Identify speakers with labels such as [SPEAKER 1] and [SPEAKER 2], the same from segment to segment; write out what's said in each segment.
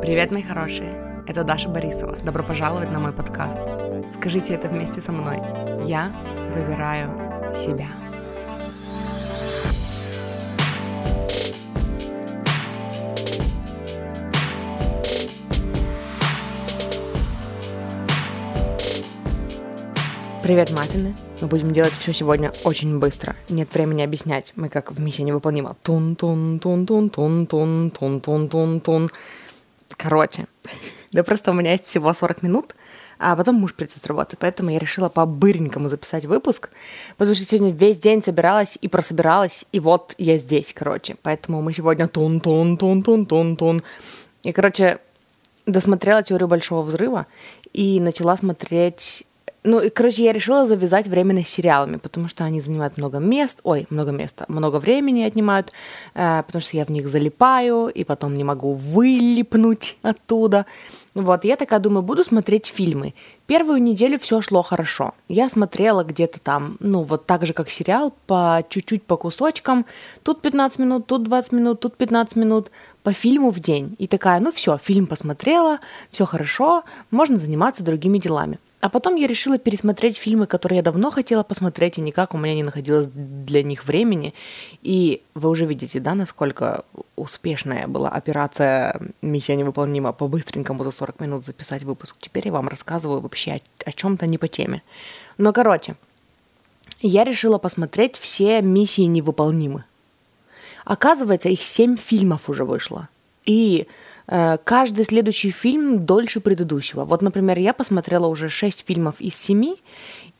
[SPEAKER 1] Привет, мои хорошие! Это Даша Борисова. Добро пожаловать на мой подкаст. Скажите это вместе со мной. Я выбираю себя. Привет, маффины! Мы будем делать все сегодня очень быстро. Нет времени объяснять. Мы как в миссии невыполнима. Тун-тун-тун-тун-тун-тун-тун-тун-тун. Короче, да просто у меня есть всего 40 минут, а потом муж придет с работы, поэтому я решила по-быренькому записать выпуск, потому что сегодня весь день собиралась и прособиралась, и вот я здесь, короче. Поэтому мы сегодня тун-тун-тун-тун-тун-тун. И, короче, досмотрела теорию Большого Взрыва и начала смотреть ну, и, короче, я решила завязать временно с сериалами, потому что они занимают много мест, ой, много места, много времени отнимают, э, потому что я в них залипаю, и потом не могу вылипнуть оттуда. Вот, я такая думаю, буду смотреть фильмы. Первую неделю все шло хорошо. Я смотрела где-то там, ну, вот так же, как сериал, по чуть-чуть по кусочкам. Тут 15 минут, тут 20 минут, тут 15 минут по фильму в день. И такая, ну все, фильм посмотрела, все хорошо, можно заниматься другими делами. А потом я решила пересмотреть фильмы, которые я давно хотела посмотреть, и никак у меня не находилось для них времени. И вы уже видите, да, насколько успешная была операция «Миссия невыполнима» по-быстренькому за 40 минут записать выпуск. Теперь я вам рассказываю вообще о, о чем-то не по теме. Но, короче, я решила посмотреть все «Миссии невыполнимы». Оказывается, их семь фильмов уже вышло. И э, каждый следующий фильм дольше предыдущего. Вот, например, я посмотрела уже шесть фильмов из семи,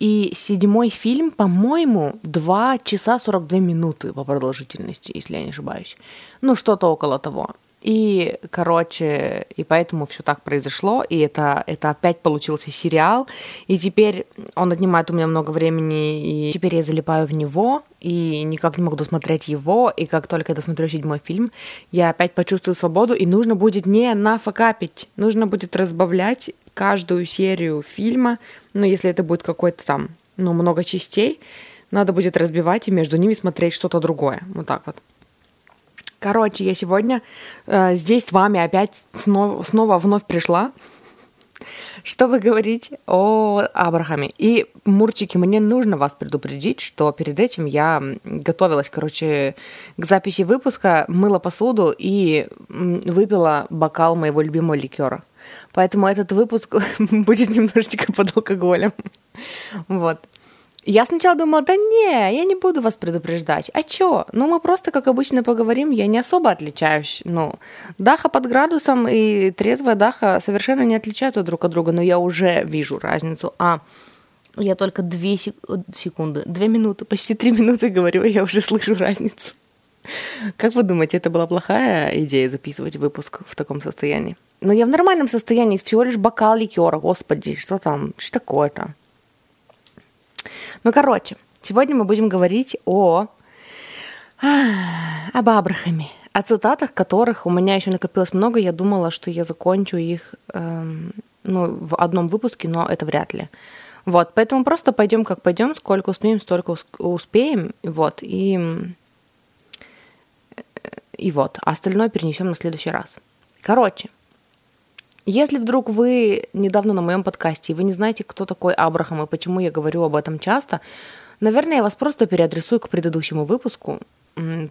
[SPEAKER 1] и седьмой фильм, по-моему, 2 часа 42 минуты по продолжительности, если я не ошибаюсь. Ну, что-то около того. И, короче, и поэтому все так произошло, и это, это опять получился сериал, и теперь он отнимает у меня много времени, и теперь я залипаю в него, и никак не могу досмотреть его, и как только я досмотрю седьмой фильм, я опять почувствую свободу, и нужно будет не нафакапить, нужно будет разбавлять каждую серию фильма, ну, если это будет какой-то там, ну, много частей, надо будет разбивать и между ними смотреть что-то другое, вот так вот. Короче, я сегодня э, здесь с вами опять снова, снова вновь пришла, чтобы говорить о Абрахаме. И, Мурчики, мне нужно вас предупредить, что перед этим я готовилась, короче, к записи выпуска, мыла посуду и выпила бокал моего любимого ликера. Поэтому этот выпуск будет немножечко под алкоголем. Вот. Я сначала думала, да не, я не буду вас предупреждать. А чё? Ну, мы просто, как обычно, поговорим. Я не особо отличаюсь. Ну, Даха под градусом и трезвая Даха совершенно не отличаются друг от друга, но я уже вижу разницу. А я только две секунды, две минуты, почти три минуты говорю, и я уже слышу разницу. Как вы думаете, это была плохая идея записывать выпуск в таком состоянии? Но я в нормальном состоянии, всего лишь бокал ликера, господи, что там, что такое-то? Ну, короче, сегодня мы будем говорить о... об Абрахаме, о цитатах которых у меня еще накопилось много. Я думала, что я закончу их эм, ну, в одном выпуске, но это вряд ли. Вот, поэтому просто пойдем как пойдем, сколько успеем, столько успеем, вот, и, и вот, а остальное перенесем на следующий раз. Короче, если вдруг вы недавно на моем подкасте, и вы не знаете, кто такой Абрахам и почему я говорю об этом часто, наверное, я вас просто переадресую к предыдущему выпуску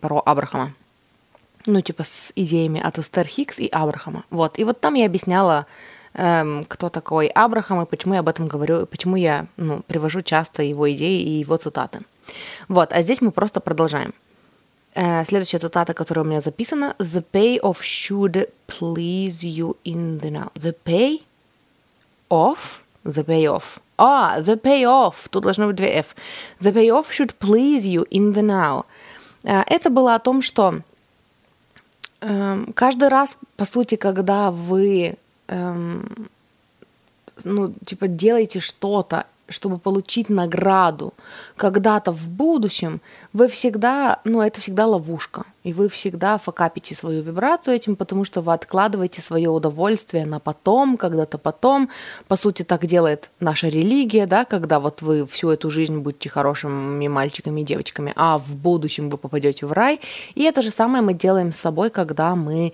[SPEAKER 1] про Абрахама. Ну, типа с идеями от Эстер Хикс и Абрахама. Вот. И вот там я объясняла, эм, кто такой Абрахам и почему я об этом говорю, и почему я ну, привожу часто его идеи и его цитаты. Вот. А здесь мы просто продолжаем. Э, следующая цитата, которая у меня записана. The payoff should please you in the now. The pay off, the payoff. А, the payoff. Тут должно быть две F. The payoff should please you in the now. Э, это было о том, что эм, каждый раз, по сути, когда вы эм, ну, типа, делаете что-то чтобы получить награду когда-то в будущем, вы всегда, ну, это всегда ловушка. И вы всегда факапите свою вибрацию этим, потому что вы откладываете свое удовольствие на потом, когда-то потом. По сути, так делает наша религия, да, когда вот вы всю эту жизнь будете хорошими мальчиками и девочками, а в будущем вы попадете в рай. И это же самое мы делаем с собой, когда мы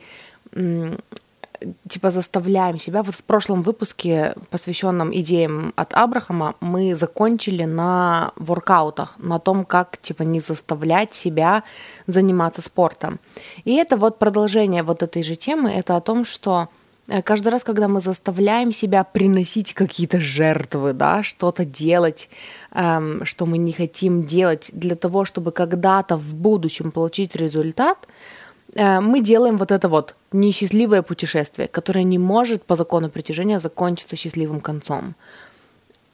[SPEAKER 1] типа заставляем себя. Вот в прошлом выпуске, посвященном идеям от Абрахама, мы закончили на воркаутах, на том, как типа не заставлять себя заниматься спортом. И это вот продолжение вот этой же темы, это о том, что э, каждый раз, когда мы заставляем себя приносить какие-то жертвы, да, что-то делать, эм, что мы не хотим делать для того, чтобы когда-то в будущем получить результат, мы делаем вот это вот несчастливое путешествие, которое не может по закону притяжения закончиться счастливым концом.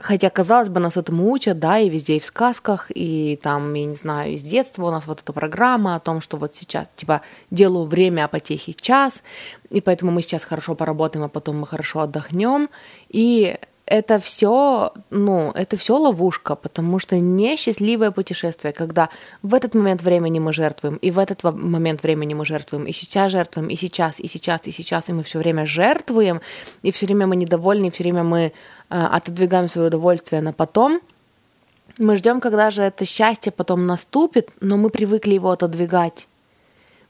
[SPEAKER 1] Хотя, казалось бы, нас этому учат, да, и везде, и в сказках, и там, я не знаю, из детства у нас вот эта программа о том, что вот сейчас, типа, делаю время, а потехи час, и поэтому мы сейчас хорошо поработаем, а потом мы хорошо отдохнем. И это все, ну, это все ловушка, потому что несчастливое путешествие, когда в этот момент времени мы жертвуем, и в этот момент времени мы жертвуем, и сейчас жертвуем, и сейчас, и сейчас, и сейчас, и мы все время жертвуем, и все время мы недовольны, и все время мы э, отодвигаем свое удовольствие на потом. Мы ждем, когда же это счастье потом наступит, но мы привыкли его отодвигать.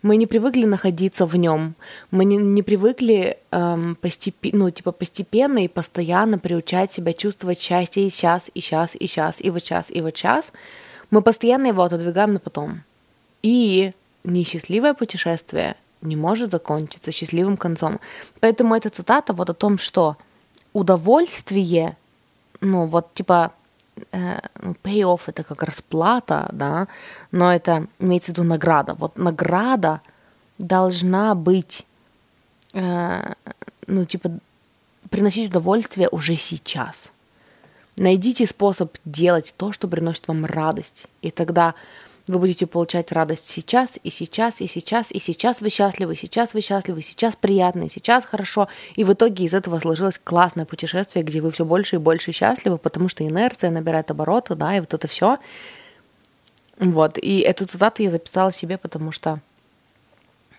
[SPEAKER 1] Мы не привыкли находиться в нем, мы не, не привыкли эм, постепенно, ну, типа постепенно и постоянно приучать себя чувствовать счастье и сейчас, и сейчас, и сейчас, и вот сейчас, и вот сейчас. Мы постоянно его отодвигаем на потом. И несчастливое путешествие не может закончиться счастливым концом. Поэтому эта цитата вот о том, что удовольствие, ну вот типа Э, ну, pay-off это как расплата, да, но это имеется в виду награда. Вот награда должна быть, э, ну, типа, приносить удовольствие уже сейчас. Найдите способ делать то, что приносит вам радость, и тогда вы будете получать радость сейчас, и сейчас, и сейчас, и сейчас вы счастливы, сейчас вы счастливы, сейчас приятно, сейчас хорошо. И в итоге из этого сложилось классное путешествие, где вы все больше и больше счастливы, потому что инерция набирает обороты, да, и вот это все. Вот, и эту цитату я записала себе, потому что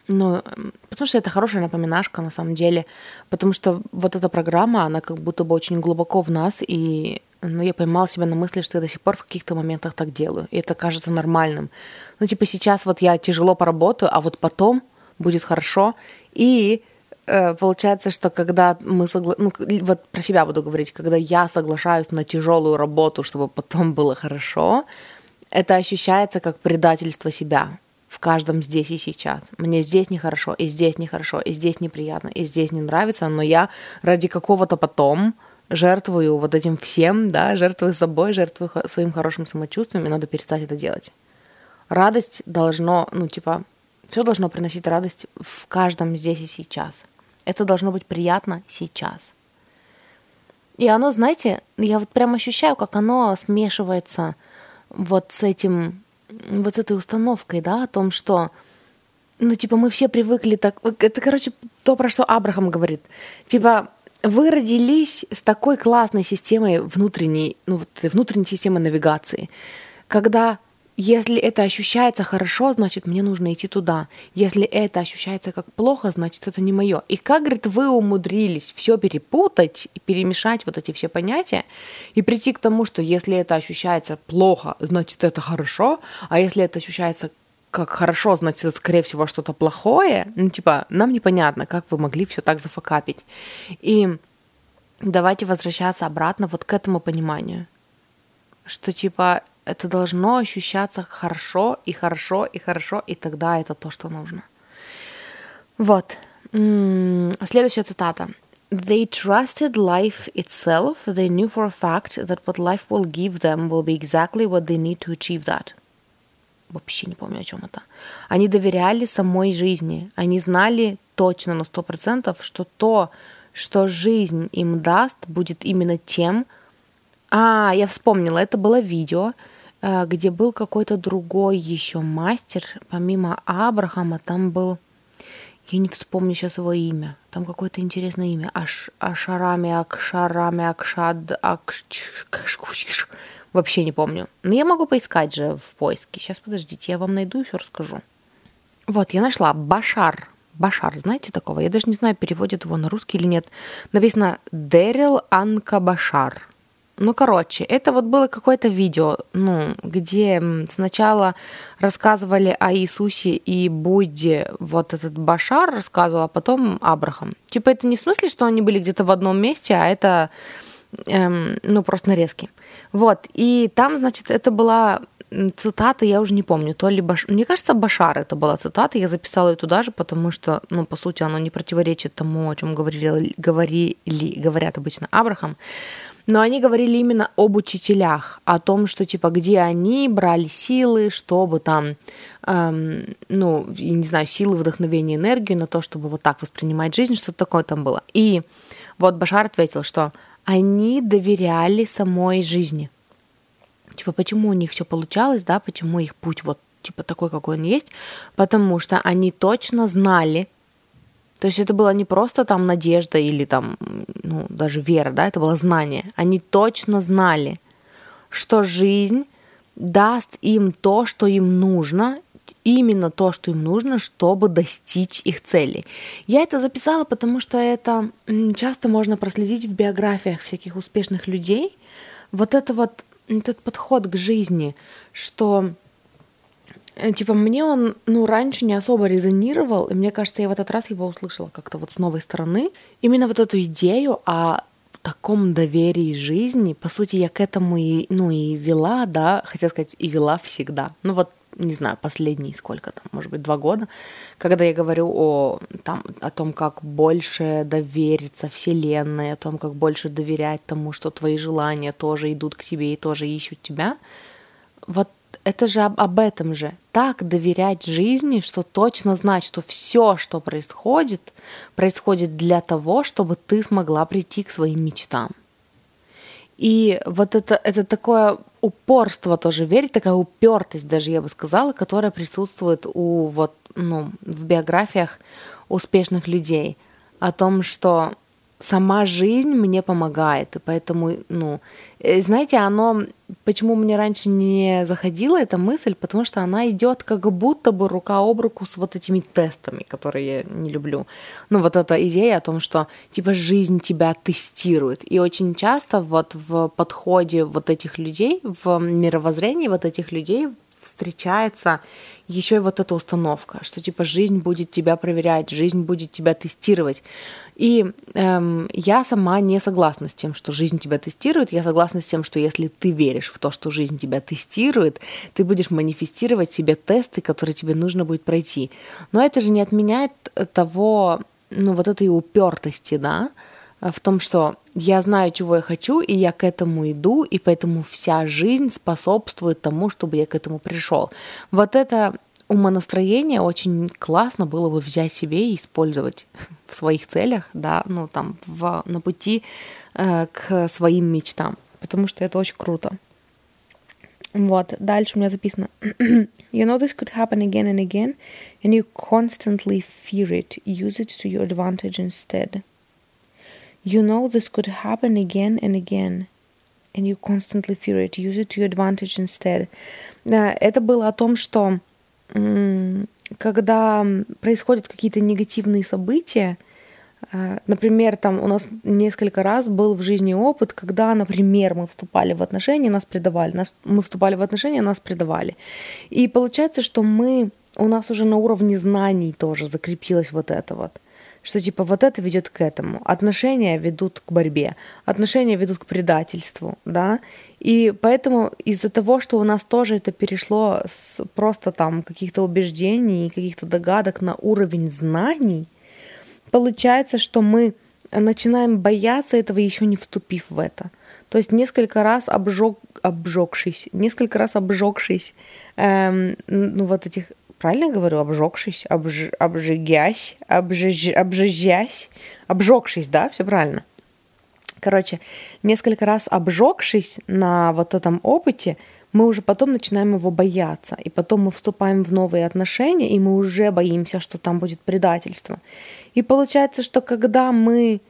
[SPEAKER 1] ну, потому что это хорошая напоминашка на самом деле, потому что вот эта программа, она как будто бы очень глубоко в нас, и ну, я поймала себя на мысли, что я до сих пор в каких-то моментах так делаю. И это кажется нормальным. Ну, типа сейчас вот я тяжело поработаю, а вот потом будет хорошо. И э, получается, что когда мы согла... ну, вот про себя буду говорить, когда я соглашаюсь на тяжелую работу, чтобы потом было хорошо, это ощущается как предательство себя в каждом здесь и сейчас. Мне здесь нехорошо, и здесь нехорошо, и здесь неприятно, и здесь не нравится, но я ради какого-то потом жертвую вот этим всем, да, жертвую собой, жертвую своим хорошим самочувствием, и надо перестать это делать. Радость должно, ну, типа, все должно приносить радость в каждом здесь и сейчас. Это должно быть приятно сейчас. И оно, знаете, я вот прям ощущаю, как оно смешивается вот с этим, вот с этой установкой, да, о том, что ну, типа, мы все привыкли так... Это, короче, то, про что Абрахам говорит. Типа, вы родились с такой классной системой внутренней, ну, вот, внутренней системы навигации, когда если это ощущается хорошо, значит, мне нужно идти туда. Если это ощущается как плохо, значит, это не мое. И как, говорит, вы умудрились все перепутать и перемешать вот эти все понятия и прийти к тому, что если это ощущается плохо, значит, это хорошо, а если это ощущается как хорошо, значит, это, скорее всего, что-то плохое. Ну, типа, нам непонятно, как вы могли все так зафакапить. И давайте возвращаться обратно вот к этому пониманию, что, типа, это должно ощущаться хорошо и хорошо и хорошо, и тогда это то, что нужно. Вот. Следующая цитата. They trusted life itself. They knew for a fact that what life will give them will be exactly what they need to achieve that вообще не помню, о чем это. Они доверяли самой жизни. Они знали точно на сто процентов, что то, что жизнь им даст, будет именно тем. А, я вспомнила, это было видео, э, где был какой-то другой еще мастер, помимо Абрахама, там был, я не вспомню сейчас его имя, там какое-то интересное имя, Аш, Ашарами, Акшарами, Акшад, Акш... Вообще не помню. Но я могу поискать же в поиске. Сейчас, подождите, я вам найду и все расскажу. Вот, я нашла Башар. Башар, знаете такого? Я даже не знаю, переводят его на русский или нет. Написано Дэрил Анка Башар. Ну, короче, это вот было какое-то видео, ну, где сначала рассказывали о Иисусе и Будде, вот этот Башар рассказывал, а потом Абрахам. Типа это не в смысле, что они были где-то в одном месте, а это, эм, ну, просто нарезки. Вот, и там, значит, это была цитата, я уже не помню, то ли Баш... Мне кажется, Башар это была цитата, я записала ее туда же, потому что, ну, по сути, она не противоречит тому, о чем говорили, говорили, говорят обычно Абрахам. Но они говорили именно об учителях, о том, что типа где они брали силы, чтобы там, эм, ну, я не знаю, силы, вдохновения, энергию на то, чтобы вот так воспринимать жизнь, что-то такое там было. И вот Башар ответил, что они доверяли самой жизни. Типа, почему у них все получалось, да, почему их путь вот типа такой, какой он есть, потому что они точно знали, то есть это была не просто там надежда или там, ну, даже вера, да, это было знание. Они точно знали, что жизнь даст им то, что им нужно, именно то, что им нужно, чтобы достичь их цели. Я это записала, потому что это часто можно проследить в биографиях всяких успешных людей. Вот это вот этот подход к жизни, что Э, типа, мне он, ну, раньше не особо резонировал, и мне кажется, я в этот раз его услышала как-то вот с новой стороны. Именно вот эту идею о таком доверии жизни, по сути, я к этому и, ну, и вела, да, хотела сказать, и вела всегда. Ну, вот, не знаю, последние сколько там, может быть, два года, когда я говорю о, там, о том, как больше довериться Вселенной, о том, как больше доверять тому, что твои желания тоже идут к тебе и тоже ищут тебя, вот это же об, об этом же. Так доверять жизни, что точно знать, что все, что происходит, происходит для того, чтобы ты смогла прийти к своим мечтам. И вот это, это такое упорство тоже верить, такая упертость даже, я бы сказала, которая присутствует у вот, ну, в биографиях успешных людей. О том, что сама жизнь мне помогает, и поэтому, ну, э, знаете, оно, почему мне раньше не заходила эта мысль, потому что она идет как будто бы рука об руку с вот этими тестами, которые я не люблю. Ну, вот эта идея о том, что, типа, жизнь тебя тестирует. И очень часто вот в подходе вот этих людей, в мировоззрении вот этих людей встречается еще и вот эта установка, что типа жизнь будет тебя проверять, жизнь будет тебя тестировать. И эм, я сама не согласна с тем, что жизнь тебя тестирует. Я согласна с тем, что если ты веришь в то, что жизнь тебя тестирует, ты будешь манифестировать себе тесты, которые тебе нужно будет пройти. Но это же не отменяет того, ну вот этой упертости, да, в том, что я знаю, чего я хочу, и я к этому иду, и поэтому вся жизнь способствует тому, чтобы я к этому пришел. Вот это умонастроение очень классно было бы взять себе и использовать в своих целях, да, ну там в, на пути э, к своим мечтам, потому что это очень круто. Вот, дальше у меня записано. you know this could happen again and again, and you constantly fear it. Use it to your advantage instead. You know this could happen again and again, and you constantly fear it. Use it to your advantage instead. Это было о том, что когда происходят какие-то негативные события, э, Например, там у нас несколько раз был в жизни опыт, когда, например, мы вступали в отношения, нас предавали, нас, мы вступали в отношения, нас предавали. И получается, что мы, у нас уже на уровне знаний тоже закрепилось вот это вот что типа вот это ведет к этому. Отношения ведут к борьбе, отношения ведут к предательству, да. И поэтому из-за того, что у нас тоже это перешло с просто там каких-то убеждений и каких-то догадок на уровень знаний, получается, что мы начинаем бояться этого, еще не вступив в это. То есть несколько раз обжег, обжегшись, несколько раз обжегшись эм, ну, вот этих правильно говорю, обжегшись, обж, обжигясь, обжиж, обжижясь, обжегшись, да, все правильно. Короче, несколько раз обжегшись на вот этом опыте, мы уже потом начинаем его бояться. И потом мы вступаем в новые отношения, и мы уже боимся, что там будет предательство. И получается, что когда мы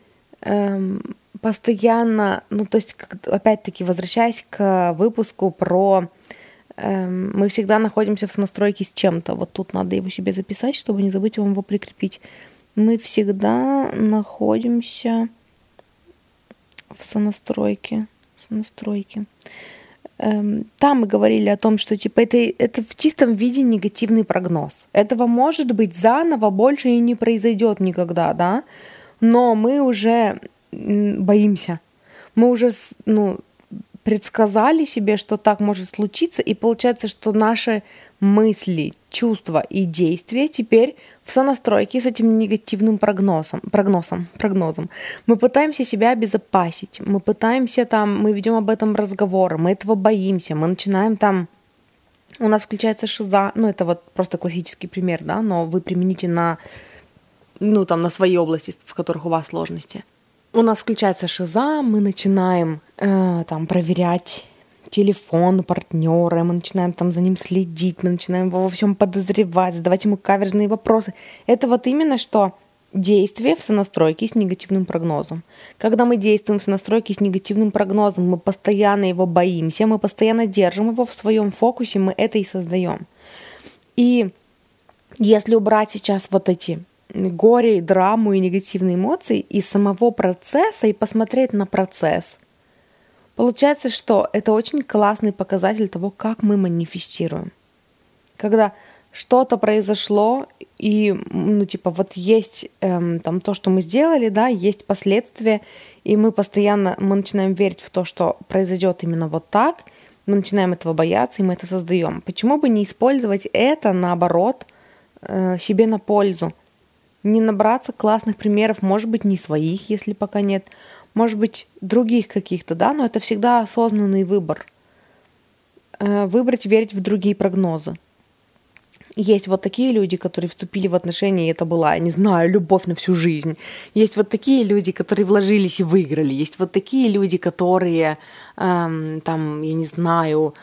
[SPEAKER 1] эм, постоянно, ну то есть, опять-таки, возвращаясь к выпуску про мы всегда находимся в сонастройке с чем-то. Вот тут надо его себе записать, чтобы не забыть вам его прикрепить. Мы всегда находимся в сонастройке. настройки. Эм, там мы говорили о том, что типа это, это в чистом виде негативный прогноз. Этого может быть заново больше и не произойдет никогда, да? Но мы уже боимся. Мы уже ну, предсказали себе, что так может случиться, и получается, что наши мысли, чувства и действия теперь в сонастройке с этим негативным прогнозом, прогнозом, прогнозом. Мы пытаемся себя обезопасить, мы пытаемся там, мы ведем об этом разговоры, мы этого боимся, мы начинаем там у нас включается шиза, ну это вот просто классический пример, да, но вы примените на, ну там на свои области, в которых у вас сложности. У нас включается шиза, мы начинаем э, там проверять телефон партнера, мы начинаем там за ним следить, мы начинаем его во всем подозревать, задавать ему каверзные вопросы. Это вот именно что действие в сонастройке с негативным прогнозом. Когда мы действуем в сонастройке с негативным прогнозом, мы постоянно его боимся, мы постоянно держим его в своем фокусе, мы это и создаем. И если убрать сейчас вот эти горе, драму и негативные эмоции из самого процесса и посмотреть на процесс – Получается, что это очень классный показатель того, как мы манифестируем. Когда что-то произошло, и, ну, типа, вот есть эм, там то, что мы сделали, да, есть последствия, и мы постоянно, мы начинаем верить в то, что произойдет именно вот так, мы начинаем этого бояться, и мы это создаем. Почему бы не использовать это, наоборот, э, себе на пользу? Не набраться классных примеров, может быть, не своих, если пока нет, может быть, других каких-то, да, но это всегда осознанный выбор. Э, выбрать верить в другие прогнозы. Есть вот такие люди, которые вступили в отношения, и это была, я не знаю, любовь на всю жизнь. Есть вот такие люди, которые вложились и выиграли. Есть вот такие люди, которые, эм, там, я не знаю,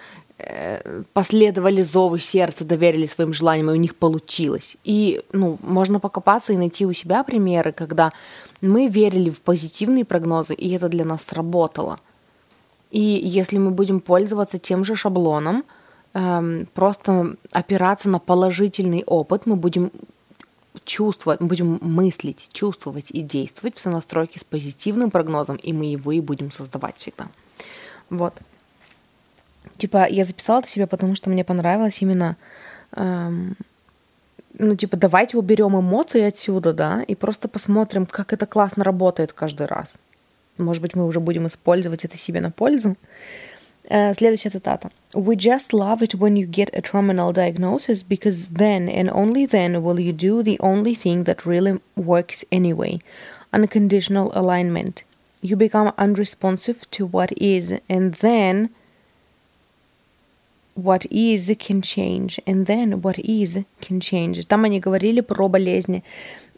[SPEAKER 1] последовали зову сердца, доверили своим желаниям, и у них получилось. И, ну, можно покопаться и найти у себя примеры, когда мы верили в позитивные прогнозы, и это для нас сработало. И если мы будем пользоваться тем же шаблоном, эм, просто опираться на положительный опыт, мы будем чувствовать, мы будем мыслить, чувствовать и действовать в сонастройке с позитивным прогнозом, и мы его и будем создавать всегда. Вот. Типа, я записала это себе, потому что мне понравилось именно эм, ну, типа, давайте уберем эмоции отсюда, да, и просто посмотрим, как это классно работает каждый раз. Может быть, мы уже будем использовать это себе на пользу. Uh, следующая цитата. We just love it when you get a terminal diagnosis because then and only then will you do the only thing that really works anyway. Unconditional alignment. You become unresponsive to what is, and then what is can change, and then what is can change. Там они говорили про болезни.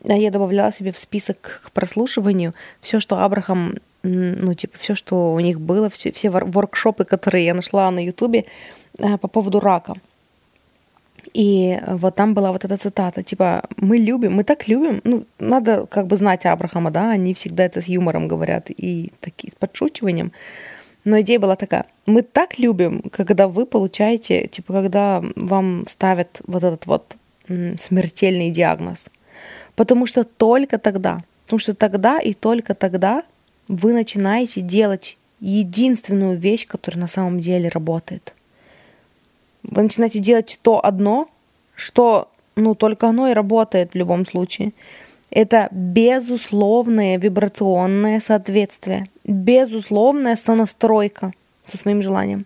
[SPEAKER 1] Я добавляла себе в список к прослушиванию все, что Абрахам, ну, типа, все, что у них было, все, все воркшопы, которые я нашла на Ютубе э, по поводу рака. И вот там была вот эта цитата, типа, мы любим, мы так любим, ну, надо как бы знать Абрахама, да, они всегда это с юмором говорят и таки, с подшучиванием, но идея была такая. Мы так любим, когда вы получаете, типа, когда вам ставят вот этот вот смертельный диагноз. Потому что только тогда, потому что тогда и только тогда вы начинаете делать единственную вещь, которая на самом деле работает. Вы начинаете делать то одно, что, ну, только оно и работает в любом случае. Это безусловное вибрационное соответствие, безусловная сонастройка со своим желанием.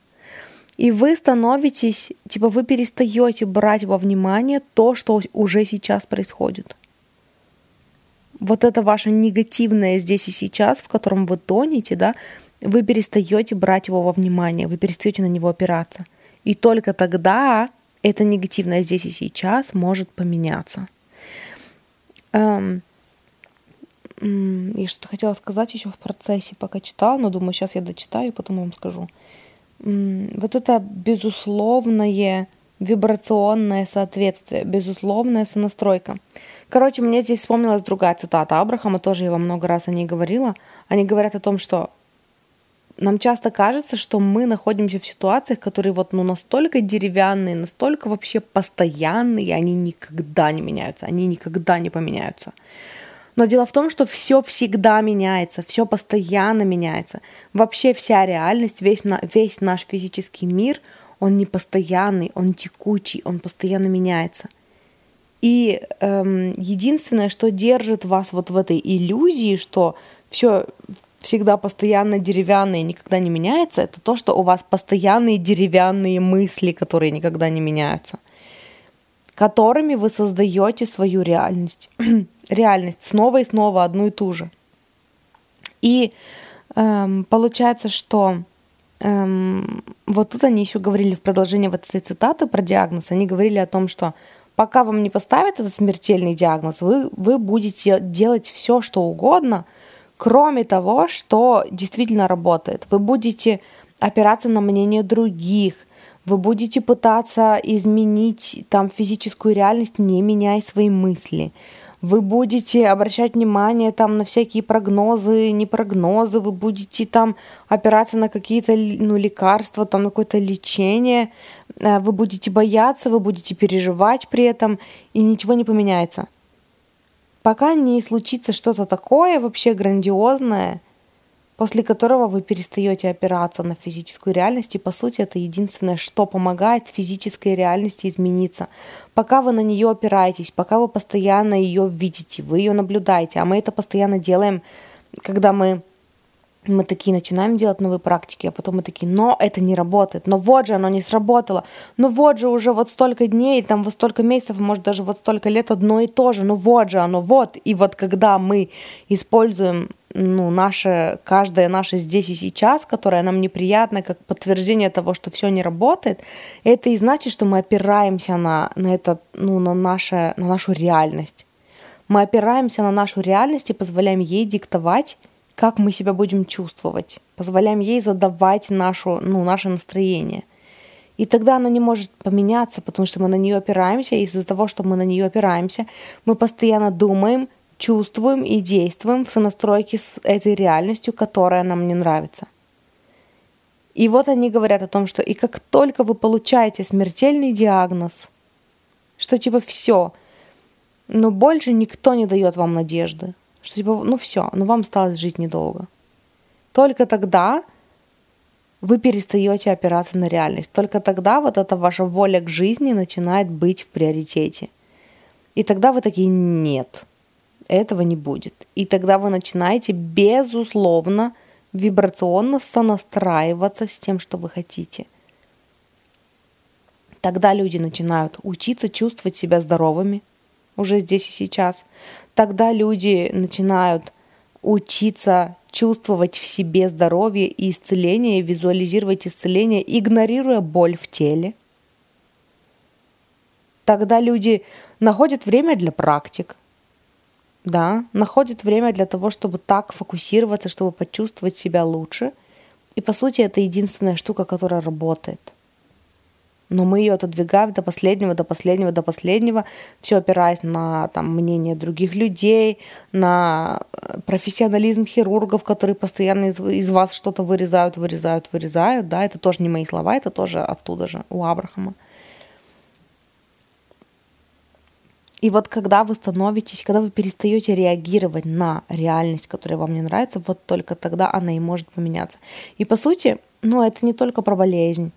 [SPEAKER 1] И вы становитесь, типа вы перестаете брать во внимание то, что уже сейчас происходит. Вот это ваше негативное здесь и сейчас, в котором вы тонете, да, вы перестаете брать его во внимание, вы перестаете на него опираться. И только тогда это негативное здесь и сейчас может поменяться. Эм, и что хотела сказать еще в процессе, пока читала, но думаю, сейчас я дочитаю, потом вам скажу. Вот это безусловное вибрационное соответствие, безусловная сонастройка. Короче, мне здесь вспомнилась другая цитата Абрахама, тоже я вам много раз о ней говорила. Они говорят о том, что нам часто кажется, что мы находимся в ситуациях, которые вот ну, настолько деревянные, настолько вообще постоянные, они никогда не меняются, они никогда не поменяются. Но дело в том, что все всегда меняется, все постоянно меняется. Вообще вся реальность, весь, на, весь наш физический мир, он не постоянный, он текучий, он постоянно меняется. И эм, единственное, что держит вас вот в этой иллюзии, что все всегда постоянно деревянное и никогда не меняется, это то, что у вас постоянные деревянные мысли, которые никогда не меняются, которыми вы создаете свою реальность. реальность снова и снова одну и ту же. И эм, получается, что эм, вот тут они еще говорили в продолжении вот этой цитаты про диагноз, они говорили о том, что пока вам не поставят этот смертельный диагноз, вы, вы будете делать все, что угодно, кроме того, что действительно работает. Вы будете опираться на мнение других, вы будете пытаться изменить там физическую реальность, не меняя свои мысли вы будете обращать внимание там на всякие прогнозы, не прогнозы, вы будете там опираться на какие-то ну, лекарства, там на какое-то лечение, э, вы будете бояться, вы будете переживать при этом, и ничего не поменяется. Пока не случится что-то такое вообще грандиозное – после которого вы перестаете опираться на физическую реальность, и по сути это единственное, что помогает физической реальности измениться. Пока вы на нее опираетесь, пока вы постоянно ее видите, вы ее наблюдаете, а мы это постоянно делаем, когда мы мы такие начинаем делать новые практики, а потом мы такие, но это не работает, но вот же оно не сработало, ну вот же уже вот столько дней, там вот столько месяцев, может даже вот столько лет одно и то же, ну вот же оно, вот. И вот когда мы используем ну, наше, каждое наше здесь и сейчас, которое нам неприятно, как подтверждение того, что все не работает, это и значит, что мы опираемся на, на, это, ну, на, наше, на нашу реальность. Мы опираемся на нашу реальность и позволяем ей диктовать, как мы себя будем чувствовать, позволяем ей задавать нашу, ну, наше настроение. И тогда она не может поменяться, потому что мы на нее опираемся, и из-за того, что мы на нее опираемся, мы постоянно думаем, чувствуем и действуем в сонастройке с этой реальностью, которая нам не нравится. И вот они говорят о том, что и как только вы получаете смертельный диагноз, что типа все, но больше никто не дает вам надежды, что типа ну все, ну вам осталось жить недолго. Только тогда вы перестаете опираться на реальность. Только тогда вот эта ваша воля к жизни начинает быть в приоритете. И тогда вы такие нет этого не будет. И тогда вы начинаете, безусловно, вибрационно сонастраиваться с тем, что вы хотите. Тогда люди начинают учиться чувствовать себя здоровыми уже здесь и сейчас. Тогда люди начинают учиться чувствовать в себе здоровье и исцеление, визуализировать исцеление, игнорируя боль в теле. Тогда люди находят время для практик, да, находит время для того, чтобы так фокусироваться, чтобы почувствовать себя лучше. И по сути это единственная штука, которая работает. Но мы ее отодвигаем до последнего, до последнего, до последнего, все опираясь на там, мнение других людей, на э, профессионализм хирургов, которые постоянно из, из вас что-то вырезают, вырезают, вырезают. Да, это тоже не мои слова, это тоже оттуда же, у Абрахама. И вот когда вы становитесь, когда вы перестаете реагировать на реальность, которая вам не нравится, вот только тогда она и может поменяться. И по сути, ну это не только про болезнь.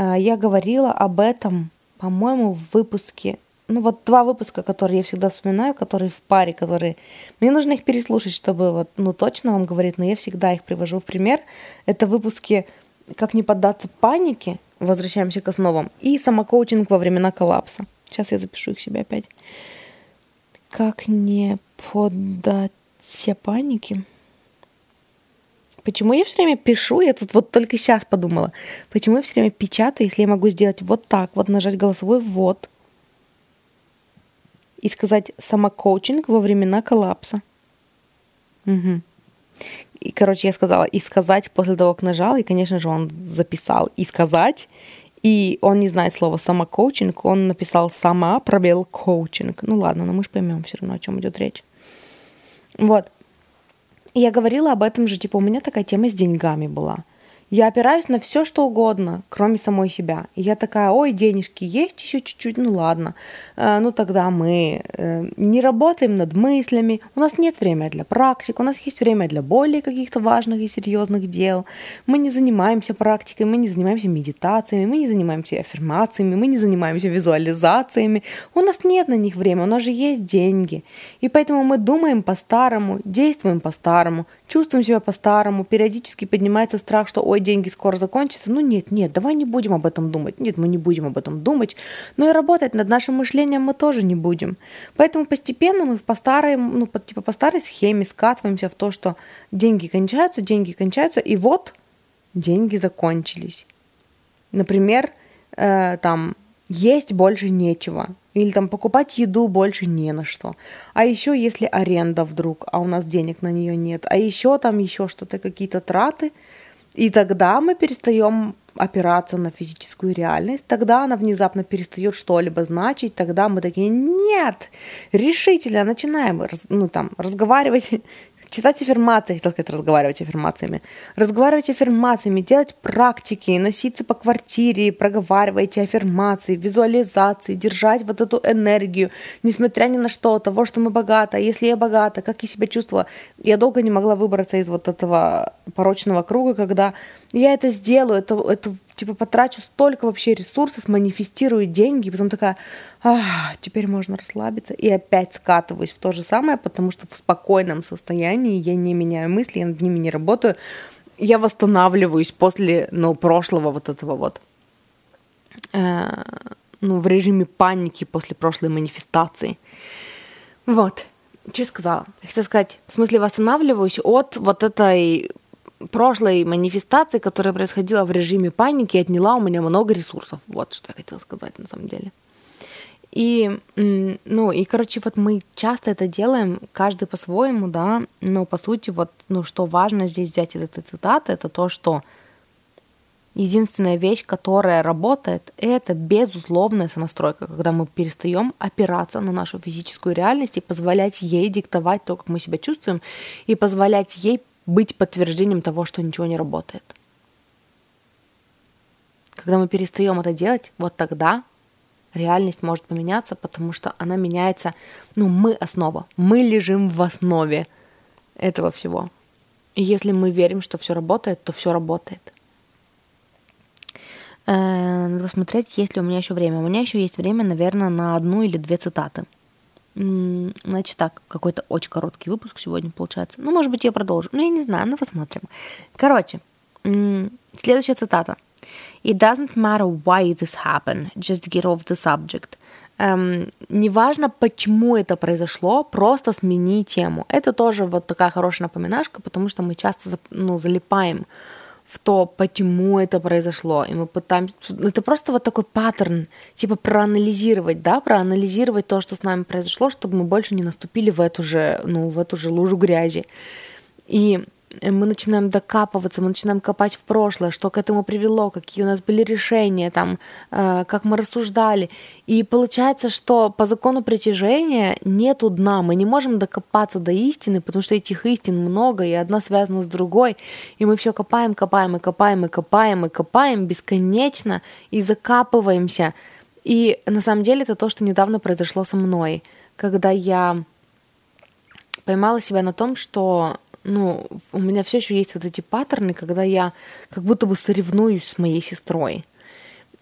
[SPEAKER 1] А, я говорила об этом, по-моему, в выпуске ну вот два выпуска, которые я всегда вспоминаю, которые в паре, которые... Мне нужно их переслушать, чтобы вот, ну, точно вам говорить, но я всегда их привожу в пример. Это выпуски «Как не поддаться панике», возвращаемся к основам, и самокоучинг во времена коллапса. Сейчас я запишу их себе опять. Как не поддаться панике? Почему я все время пишу? Я тут вот только сейчас подумала. Почему я все время печатаю, если я могу сделать вот так, вот нажать голосовой «вот» и сказать «самокоучинг во времена коллапса». Угу. И, короче, я сказала «и сказать» после того, как нажал, и, конечно же, он записал «и сказать», и он не знает слова самокоучинг, он написал сама пробел коучинг. Ну ладно, но мы же поймем все равно, о чем идет речь. Вот. Я говорила об этом же, типа, у меня такая тема с деньгами была. Я опираюсь на все, что угодно, кроме самой себя. И я такая, ой, денежки есть еще чуть-чуть, ну ладно. Э, ну тогда мы э, не работаем над мыслями, у нас нет времени для практик, у нас есть время для более каких-то важных и серьезных дел. Мы не занимаемся практикой, мы не занимаемся медитациями, мы не занимаемся аффирмациями, мы не занимаемся визуализациями. У нас нет на них времени, у нас же есть деньги. И поэтому мы думаем по-старому, действуем по-старому, чувствуем себя по-старому, периодически поднимается страх, что ой, деньги скоро закончатся. Ну нет, нет, давай не будем об этом думать. Нет, мы не будем об этом думать. Но и работать над нашим мышлением мы тоже не будем. Поэтому постепенно мы по старой, ну, по, типа по старой схеме скатываемся в то, что деньги кончаются, деньги кончаются, и вот деньги закончились. Например, э, там есть больше нечего. Или там покупать еду больше не на что. А еще если аренда вдруг, а у нас денег на нее нет. А еще там еще что-то, какие-то траты. И тогда мы перестаем опираться на физическую реальность, тогда она внезапно перестает что-либо значить, тогда мы такие, нет, решительно начинаем ну, там, разговаривать читать аффирмации, хотел сказать, разговаривать аффирмациями. Разговаривать аффирмациями, делать практики, носиться по квартире, проговаривайте аффирмации, визуализации, держать вот эту энергию, несмотря ни на что, того, что мы богаты. А если я богата, как я себя чувствовала? Я долго не могла выбраться из вот этого порочного круга, когда я это сделаю, это, это типа потрачу столько вообще ресурсов, манифестирую деньги, и потом такая, а, теперь можно расслабиться, и опять скатываюсь в то же самое, потому что в спокойном состоянии я не меняю мысли, я над ними не работаю, я восстанавливаюсь после, ну, прошлого вот этого вот, э, ну, в режиме паники после прошлой манифестации. Вот. Что я сказала? Я хотела сказать, в смысле восстанавливаюсь от вот этой прошлой манифестации, которая происходила в режиме паники, отняла у меня много ресурсов. Вот что я хотела сказать на самом деле. И, ну, и, короче, вот мы часто это делаем, каждый по-своему, да, но по сути вот, ну, что важно здесь взять из этой цитаты, это то, что единственная вещь, которая работает, это безусловная сонастройка, когда мы перестаем опираться на нашу физическую реальность и позволять ей диктовать то, как мы себя чувствуем, и позволять ей быть подтверждением того, что ничего не работает. Когда мы перестаем это делать, вот тогда реальность может поменяться, потому что она меняется, ну, мы основа, мы лежим в основе этого всего. И если мы верим, что все работает, то все работает. Э, надо посмотреть, есть ли у меня еще время. У меня еще есть время, наверное, на одну или две цитаты. Значит так, какой-то очень короткий выпуск сегодня получается. Ну, может быть, я продолжу. Ну, я не знаю, ну посмотрим. Короче, следующая цитата. It doesn't matter why this happened, just get off the subject. Эм, неважно, почему это произошло, просто смени тему. Это тоже вот такая хорошая напоминашка, потому что мы часто ну, залипаем в то, почему это произошло. И мы пытаемся... Это просто вот такой паттерн, типа проанализировать, да, проанализировать то, что с нами произошло, чтобы мы больше не наступили в эту же, ну, в эту же лужу грязи. И мы начинаем докапываться, мы начинаем копать в прошлое, что к этому привело, какие у нас были решения, там, э, как мы рассуждали. И получается, что по закону притяжения нету дна, мы не можем докопаться до истины, потому что этих истин много, и одна связана с другой, и мы все копаем, копаем, и копаем, и копаем, и копаем бесконечно, и закапываемся. И на самом деле это то, что недавно произошло со мной, когда я поймала себя на том, что ну, у меня все еще есть вот эти паттерны, когда я как будто бы соревнуюсь с моей сестрой.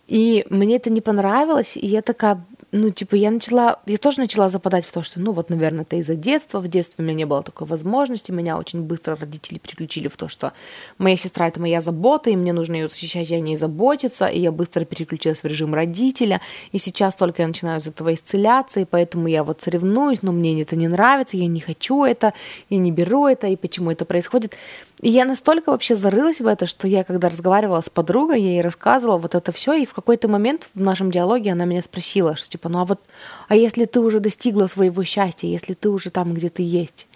[SPEAKER 1] И мне это не понравилось, и я такая, ну, типа, я начала, я тоже начала западать в то, что, ну, вот, наверное, это из-за детства. В детстве у меня не было такой возможности. Меня очень быстро родители переключили в то, что моя сестра — это моя забота, и мне нужно ее защищать, и о ней заботиться. И я быстро переключилась в режим родителя. И сейчас только я начинаю из этого исцеляться, и поэтому я вот соревнуюсь, но мне это не нравится, я не хочу это, я не беру это, и почему это происходит. И я настолько вообще зарылась в это, что я, когда разговаривала с подругой, я ей рассказывала вот это все, и в какой-то момент в нашем диалоге она меня спросила, что типа, ну а вот, а если ты уже достигла своего счастья, если ты уже там, где ты есть,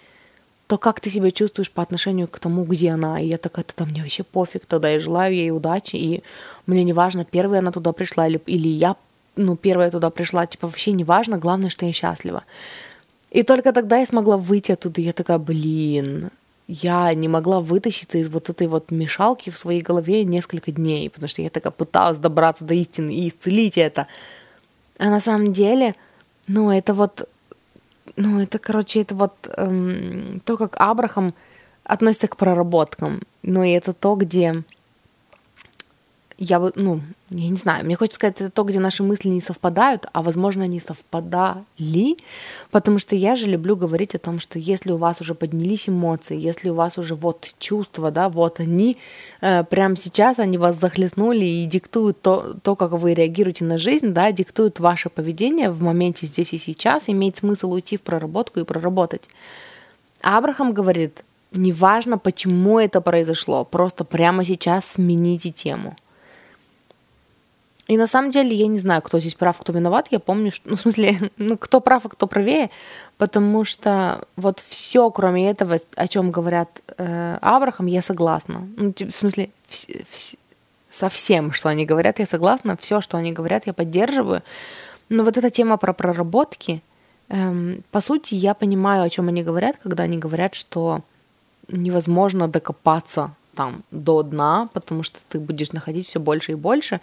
[SPEAKER 1] то как ты себя чувствуешь по отношению к тому, где она? И я такая, тогда мне вообще пофиг, тогда я желаю ей удачи, и мне не важно, первая она туда пришла или, или я, ну, первая туда пришла, типа, вообще не важно, главное, что я счастлива. И только тогда я смогла выйти оттуда, и я такая, блин, я не могла вытащиться из вот этой вот мешалки в своей голове несколько дней, потому что я такая пыталась добраться до истины и исцелить это. А на самом деле, ну, это вот, ну, это, короче, это вот эм, то, как Абрахам относится к проработкам. Ну, и это то, где я бы, ну, я не знаю, мне хочется сказать, это то, где наши мысли не совпадают, а возможно, они совпадали, потому что я же люблю говорить о том, что если у вас уже поднялись эмоции, если у вас уже вот чувства, да, вот они, э, прямо сейчас они вас захлестнули и диктуют то, то, как вы реагируете на жизнь, да, диктуют ваше поведение в моменте здесь и сейчас, имеет смысл уйти в проработку и проработать. Абрахам говорит, неважно, почему это произошло, просто прямо сейчас смените тему – и на самом деле я не знаю, кто здесь прав, кто виноват. Я помню, что, ну, в смысле, ну, кто прав, а кто правее, потому что вот все, кроме этого, о чем говорят э, Абрахам, я согласна. Ну, в смысле, в, в, со всем, что они говорят, я согласна. Все, что они говорят, я поддерживаю. Но вот эта тема про проработки, эм, по сути, я понимаю, о чем они говорят, когда они говорят, что невозможно докопаться там до дна, потому что ты будешь находить все больше и больше.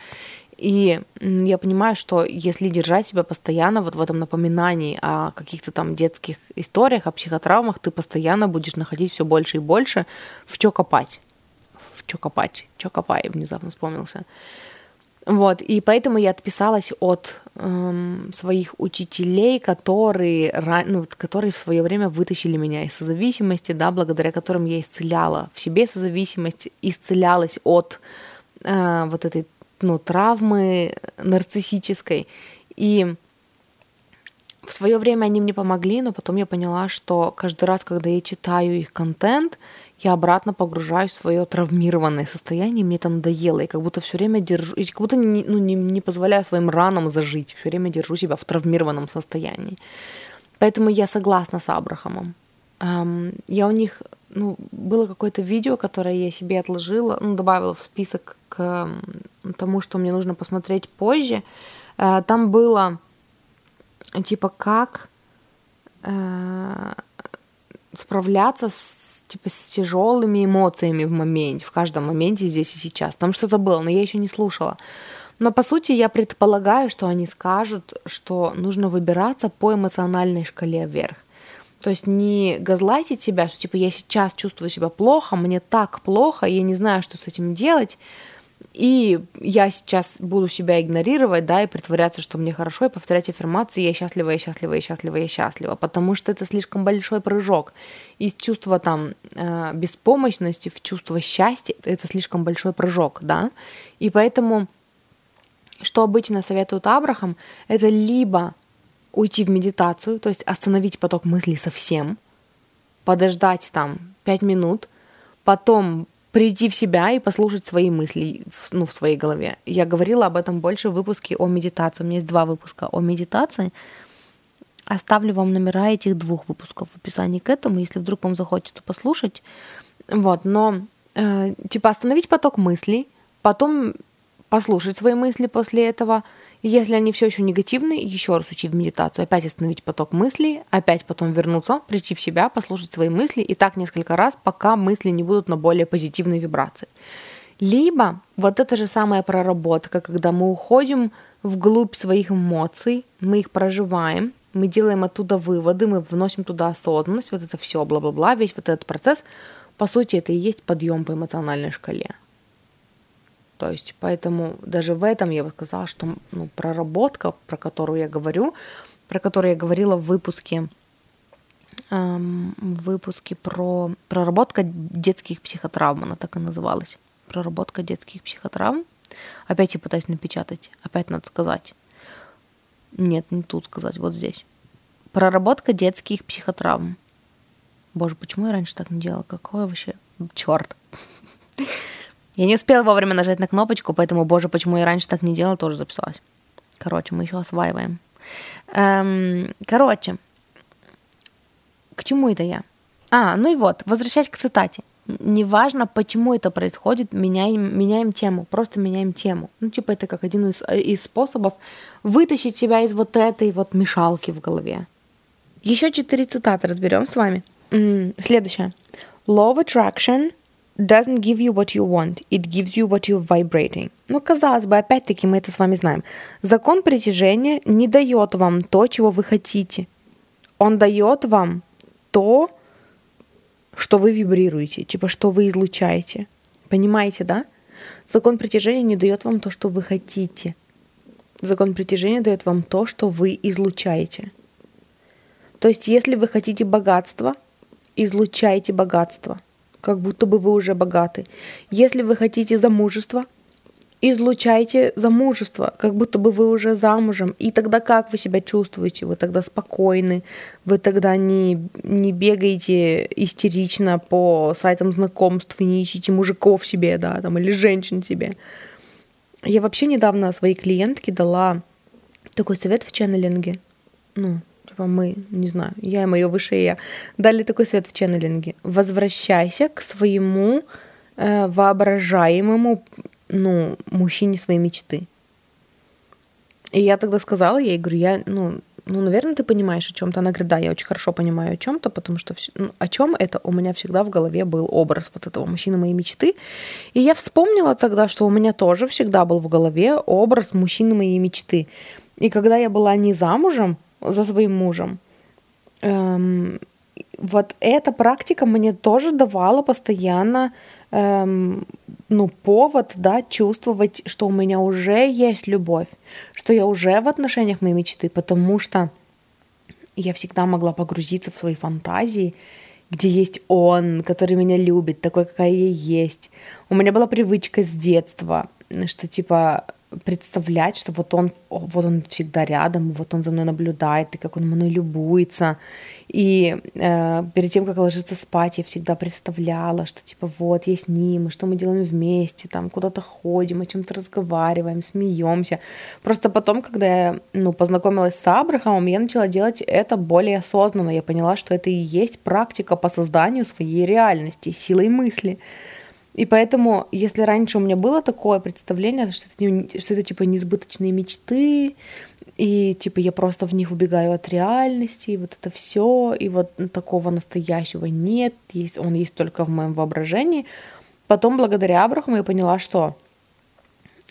[SPEAKER 1] И я понимаю, что если держать себя постоянно вот в этом напоминании о каких-то там детских историях, о психотравмах, ты постоянно будешь находить все больше и больше в чё копать. В чё копать. Чё копай, внезапно вспомнился. Вот, и поэтому я отписалась от эм, своих учителей, которые, ну, которые в свое время вытащили меня из созависимости, да, благодаря которым я исцеляла в себе созависимость, исцелялась от э, вот этой ну, травмы нарциссической. И в свое время они мне помогли, но потом я поняла, что каждый раз, когда я читаю их контент, я обратно погружаюсь в свое травмированное состояние, мне это надоело, и как будто все время держу, и как будто не, ну, не, не позволяю своим ранам зажить, все время держу себя в травмированном состоянии. Поэтому я согласна с Абрахамом. Я у них, ну, было какое-то видео, которое я себе отложила, ну, добавила в список к тому, что мне нужно посмотреть позже. Э, там было типа как э, справляться с типа с тяжелыми эмоциями в моменте, в каждом моменте здесь и сейчас. Там что-то было, но я еще не слушала. Но по сути я предполагаю, что они скажут, что нужно выбираться по эмоциональной шкале вверх. То есть не газлайтить себя, что типа я сейчас чувствую себя плохо, мне так плохо, я не знаю, что с этим делать, и я сейчас буду себя игнорировать, да, и притворяться, что мне хорошо, и повторять аффирмации «я счастлива, я счастлива, я счастлива, я счастлива», потому что это слишком большой прыжок. Из чувства там э, беспомощности в чувство счастья это слишком большой прыжок, да, и поэтому что обычно советует Абрахам, это либо уйти в медитацию, то есть остановить поток мыслей совсем, подождать там 5 минут, потом прийти в себя и послушать свои мысли ну, в своей голове. Я говорила об этом больше в выпуске о медитации. У меня есть два выпуска о медитации. Оставлю вам номера этих двух выпусков в описании к этому, если вдруг вам захочется послушать. Вот, но э, типа остановить поток мыслей, потом послушать свои мысли после этого – если они все еще негативные, еще раз учить медитацию, опять остановить поток мыслей, опять потом вернуться, прийти в себя, послушать свои мысли, и так несколько раз, пока мысли не будут на более позитивной вибрации. Либо вот это же самая проработка, когда мы уходим вглубь своих эмоций, мы их проживаем, мы делаем оттуда выводы, мы вносим туда осознанность, вот это все, бла-бла-бла, весь вот этот процесс, по сути, это и есть подъем по эмоциональной шкале. То есть, поэтому даже в этом я бы сказала, что ну, проработка, про которую я говорю, про которую я говорила в выпуске, эм, в выпуске про проработка детских психотравм, она так и называлась. Проработка детских психотравм. Опять я пытаюсь напечатать, опять надо сказать. Нет, не тут сказать, вот здесь. Проработка детских психотравм. Боже, почему я раньше так не делала? Какое вообще? Черт. Я не успела вовремя нажать на кнопочку, поэтому, боже, почему я раньше так не делала, тоже записалась. Короче, мы еще осваиваем. Эм, короче, к чему это я? А, ну и вот, возвращаясь к цитате. Неважно, почему это происходит, меняем, меняем тему, просто меняем тему. Ну, типа, это как один из, из способов вытащить себя из вот этой вот мешалки в голове. Еще четыре цитаты разберем с вами. Следующее. Law of attraction doesn't give you what you want, it gives you what you're vibrating. Ну, казалось бы, опять-таки мы это с вами знаем. Закон притяжения не дает вам то, чего вы хотите. Он дает вам то, что вы вибрируете, типа что вы излучаете. Понимаете, да? Закон притяжения не дает вам то, что вы хотите. Закон притяжения дает вам то, что вы излучаете. То есть, если вы хотите богатства, излучайте богатство, как будто бы вы уже богаты. Если вы хотите замужества, излучайте замужество, как будто бы вы уже замужем. И тогда как вы себя чувствуете? Вы тогда спокойны, вы тогда не, не бегаете истерично по сайтам знакомств и не ищете мужиков себе, да, там, или женщин себе. Я вообще недавно своей клиентке дала такой совет в ченнелинге. Ну, типа мы, не знаю, я и мое высшее я, дали такой совет в ченнелинге. Возвращайся к своему э, воображаемому ну, мужчине своей мечты. И я тогда сказала ей, говорю, я, ну, ну, наверное, ты понимаешь о чем-то. Она говорит, да, я очень хорошо понимаю о чем-то, потому что все, ну, о чем это у меня всегда в голове был образ вот этого мужчины моей мечты. И я вспомнила тогда, что у меня тоже всегда был в голове образ мужчины моей мечты. И когда я была не замужем за своим мужем, эм, вот эта практика мне тоже давала постоянно эм, ну, повод, да, чувствовать, что у меня уже есть любовь, что я уже в отношениях моей мечты, потому что я всегда могла погрузиться в свои фантазии, где есть он, который меня любит, такой, какая я есть. У меня была привычка с детства, что типа представлять, что вот он, вот он всегда рядом, вот он за мной наблюдает, и как он мной любуется. И э, перед тем, как ложиться спать, я всегда представляла, что типа вот я с ним, и что мы делаем вместе, там куда-то ходим, о чем-то разговариваем, смеемся. Просто потом, когда я ну, познакомилась с Абрахамом, я начала делать это более осознанно. Я поняла, что это и есть практика по созданию своей реальности, силой мысли. И поэтому, если раньше у меня было такое представление, что это, что это типа несбыточные мечты, и типа я просто в них убегаю от реальности, и вот это все, и вот такого настоящего нет, есть, он есть только в моем воображении. Потом, благодаря Абрахаму, я поняла, что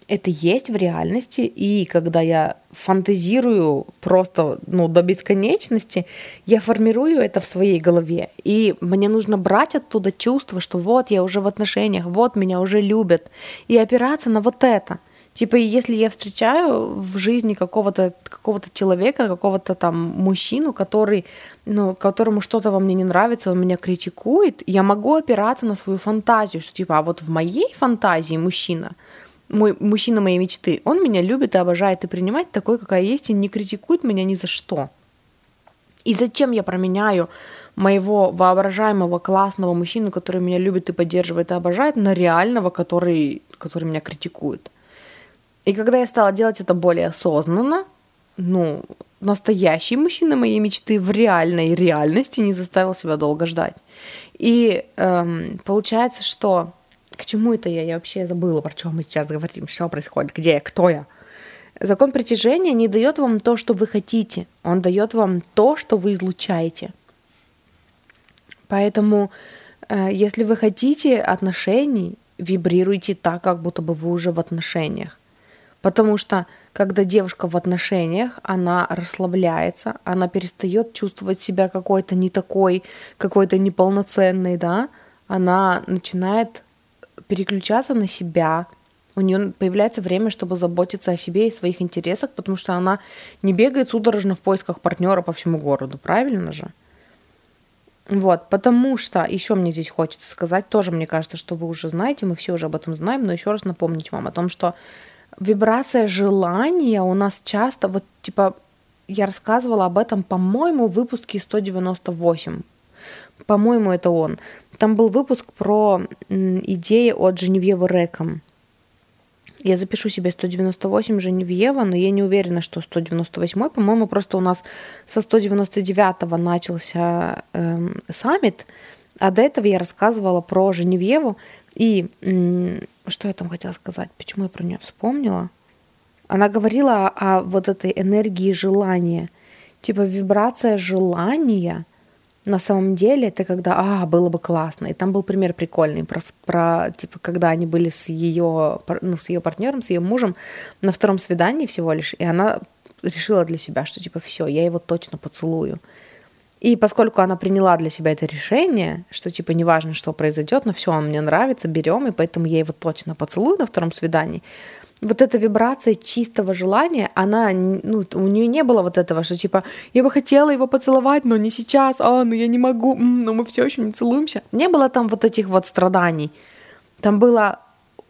[SPEAKER 1] это есть в реальности, и когда я фантазирую просто ну, до бесконечности, я формирую это в своей голове. И мне нужно брать оттуда чувство, что вот я уже в отношениях, вот меня уже любят, и опираться на вот это. Типа, если я встречаю в жизни какого-то какого человека, какого-то там мужчину, который, ну, которому что-то во мне не нравится, он меня критикует, я могу опираться на свою фантазию, что типа, а вот в моей фантазии мужчина – мой мужчина моей мечты, он меня любит и обожает и принимает такой, какая есть, и не критикует меня ни за что. И зачем я променяю моего воображаемого классного мужчину, который меня любит и поддерживает и обожает, на реального, который, который меня критикует? И когда я стала делать это более осознанно, ну, настоящий мужчина моей мечты в реальной реальности не заставил себя долго ждать. И эм, получается, что к чему это я? Я вообще забыла, про чем мы сейчас говорим, что происходит, где я, кто я. Закон притяжения не дает вам то, что вы хотите. Он дает вам то, что вы излучаете. Поэтому, э, если вы хотите отношений, вибрируйте так, как будто бы вы уже в отношениях. Потому что, когда девушка в отношениях, она расслабляется, она перестает чувствовать себя какой-то не такой, какой-то неполноценной, да, она начинает переключаться на себя. У нее появляется время, чтобы заботиться о себе и своих интересах, потому что она не бегает судорожно в поисках партнера по всему городу, правильно же? Вот, потому что еще мне здесь хочется сказать, тоже мне кажется, что вы уже знаете, мы все уже об этом знаем, но еще раз напомнить вам о том, что вибрация желания у нас часто, вот типа, я рассказывала об этом, по-моему, в выпуске 198. По-моему, это он. Там был выпуск про идеи от Женевьевы Рэком. Я запишу себе 198 Женевьева, но я не уверена, что 198. По-моему, просто у нас со 199 начался эм, саммит, а до этого я рассказывала про Женевьеву. И м- что я там хотела сказать? Почему я про нее вспомнила? Она говорила о, о вот этой энергии желания. Типа вибрация желания на самом деле это когда, а, было бы классно. И там был пример прикольный про, про типа, когда они были с ее, ну, с ее партнером, с ее мужем на втором свидании всего лишь, и она решила для себя, что типа все, я его точно поцелую. И поскольку она приняла для себя это решение, что типа неважно, что произойдет, но все, он мне нравится, берем, и поэтому я его точно поцелую на втором свидании, вот эта вибрация чистого желания, она, ну, у нее не было вот этого, что типа, я бы хотела его поцеловать, но не сейчас, а, ну я не могу, но мы все еще не целуемся. Не было там вот этих вот страданий. Там было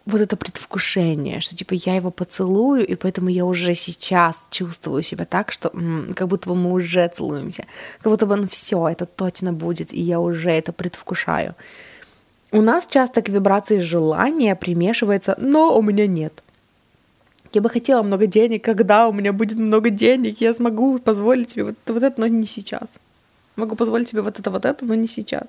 [SPEAKER 1] вот это предвкушение, что типа я его поцелую, и поэтому я уже сейчас чувствую себя так, что м, как будто бы мы уже целуемся, как будто бы ну все, это точно будет, и я уже это предвкушаю. У нас часто к вибрации желания примешивается, но у меня нет. Я бы хотела много денег, когда у меня будет много денег, я смогу позволить себе вот это, вот это, но не сейчас. Могу позволить себе вот это, вот это, но не сейчас.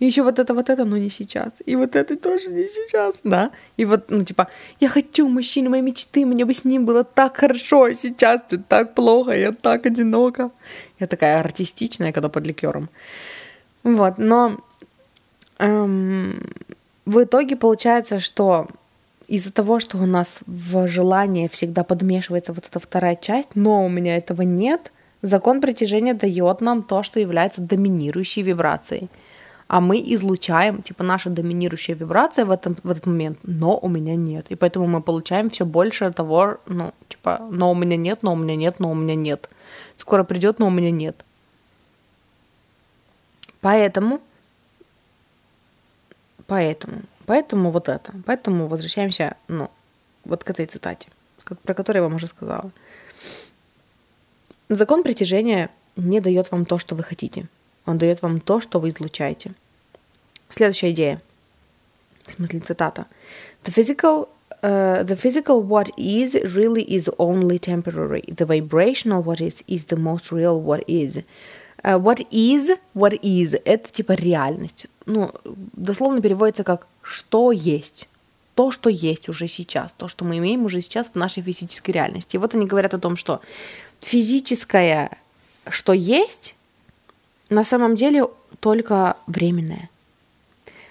[SPEAKER 1] И еще вот это, вот это, но не сейчас. И вот это тоже не сейчас, да. И вот, ну, типа, я хочу мужчину моей мечты, мне бы с ним было так хорошо, а сейчас ты так плохо, я так одинока. Я такая артистичная, когда под ликером. Вот, но эм, в итоге получается, что из-за того, что у нас в желании всегда подмешивается вот эта вторая часть, но у меня этого нет, закон притяжения дает нам то, что является доминирующей вибрацией. А мы излучаем, типа, наша доминирующая вибрация в, этом, в этот момент, но у меня нет. И поэтому мы получаем все больше того, ну, типа, но у меня нет, но у меня нет, но у меня нет. Скоро придет, но у меня нет. Поэтому, поэтому Поэтому вот это. Поэтому возвращаемся, ну, вот к этой цитате, про которую я вам уже сказала. Закон притяжения не дает вам то, что вы хотите. Он дает вам то, что вы излучаете. Следующая идея. В смысле цитата. The physical, uh, the physical what is really is only temporary. The vibrational what is is the most real what is. Uh, what is, what is, это типа реальность. Ну, дословно переводится как что есть. То, что есть уже сейчас, то, что мы имеем уже сейчас в нашей физической реальности. И вот они говорят о том, что физическое, что есть, на самом деле только временное.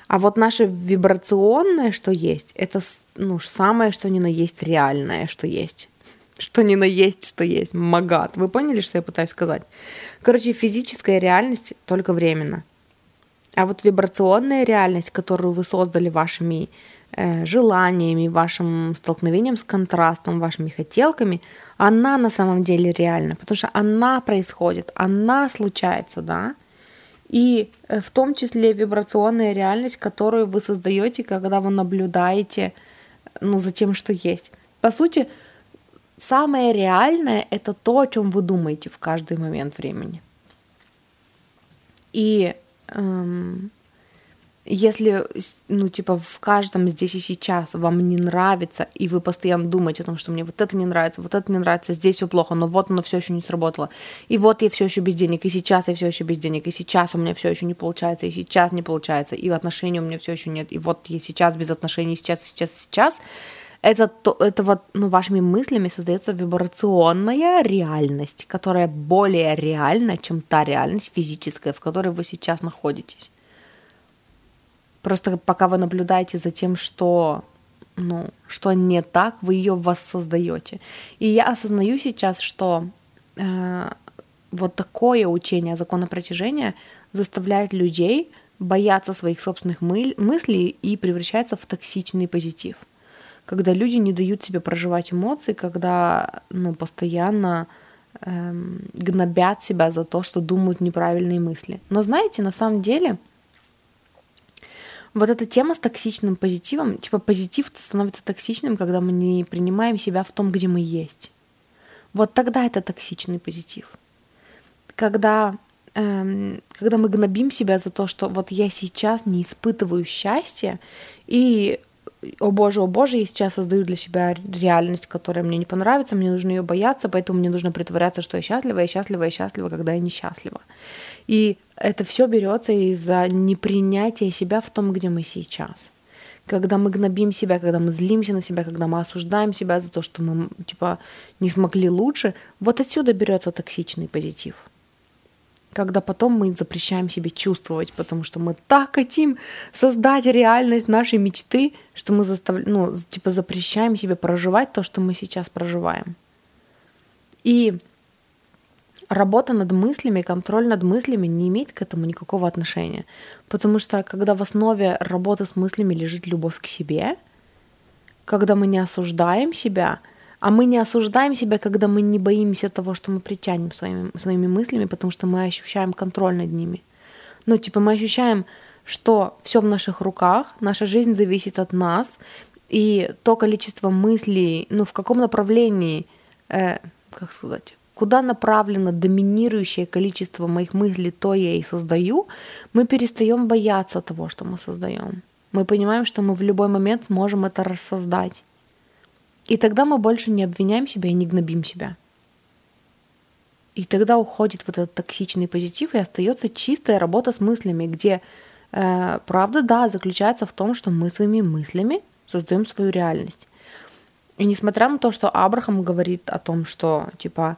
[SPEAKER 1] А вот наше вибрационное, что есть, это ну, самое, что ни на есть реальное, что есть. Что ни на есть, что есть. Магат. Вы поняли, что я пытаюсь сказать? Короче, физическая реальность только временно. А вот вибрационная реальность, которую вы создали вашими э, желаниями, вашим столкновением с контрастом, вашими хотелками, она на самом деле реальна, потому что она происходит, она случается, да. И э, в том числе вибрационная реальность, которую вы создаете, когда вы наблюдаете ну, за тем, что есть. По сути, самое реальное это то, о чем вы думаете в каждый момент времени. И эм, если, ну, типа, в каждом здесь и сейчас вам не нравится, и вы постоянно думаете о том, что мне вот это не нравится, вот это не нравится, здесь все плохо, но вот оно все еще не сработало, и вот я все еще без денег, и сейчас я все еще без денег, и сейчас у меня все еще не получается, и сейчас не получается, и отношений у меня все еще нет, и вот я сейчас без отношений, сейчас, сейчас, сейчас, это, то, это вот ну, вашими мыслями создается вибрационная реальность, которая более реальна, чем та реальность физическая, в которой вы сейчас находитесь. Просто пока вы наблюдаете за тем, что, ну, что не так, вы ее воссоздаете. И я осознаю сейчас, что э, вот такое учение закона притяжения заставляет людей бояться своих собственных мы- мыслей и превращается в токсичный позитив когда люди не дают себе проживать эмоции, когда ну, постоянно эм, гнобят себя за то, что думают неправильные мысли. Но знаете, на самом деле, вот эта тема с токсичным позитивом, типа позитив становится токсичным, когда мы не принимаем себя в том, где мы есть. Вот тогда это токсичный позитив. Когда, эм, когда мы гнобим себя за то, что вот я сейчас не испытываю счастья, и о боже, о боже, я сейчас создаю для себя реальность, которая мне не понравится, мне нужно ее бояться, поэтому мне нужно притворяться, что я счастлива, я счастлива, я счастлива, когда я несчастлива. И это все берется из-за непринятия себя в том, где мы сейчас. Когда мы гнобим себя, когда мы злимся на себя, когда мы осуждаем себя за то, что мы типа не смогли лучше, вот отсюда берется токсичный позитив. Когда потом мы запрещаем себе чувствовать, потому что мы так хотим создать реальность нашей мечты, что мы заставляем, ну, типа запрещаем себе проживать то, что мы сейчас проживаем. И работа над мыслями, контроль над мыслями не имеет к этому никакого отношения. Потому что когда в основе работы с мыслями лежит любовь к себе, когда мы не осуждаем себя – а мы не осуждаем себя, когда мы не боимся того, что мы притянем своими, своими мыслями, потому что мы ощущаем контроль над ними. Ну, типа мы ощущаем, что все в наших руках, наша жизнь зависит от нас, и то количество мыслей, ну, в каком направлении, э, как сказать, куда направлено доминирующее количество моих мыслей, то я и создаю, мы перестаем бояться того, что мы создаем. Мы понимаем, что мы в любой момент можем это рассоздать. И тогда мы больше не обвиняем себя и не гнобим себя. И тогда уходит вот этот токсичный позитив, и остается чистая работа с мыслями, где э, правда, да, заключается в том, что мы своими мыслями создаем свою реальность. И несмотря на то, что Абрахам говорит о том, что типа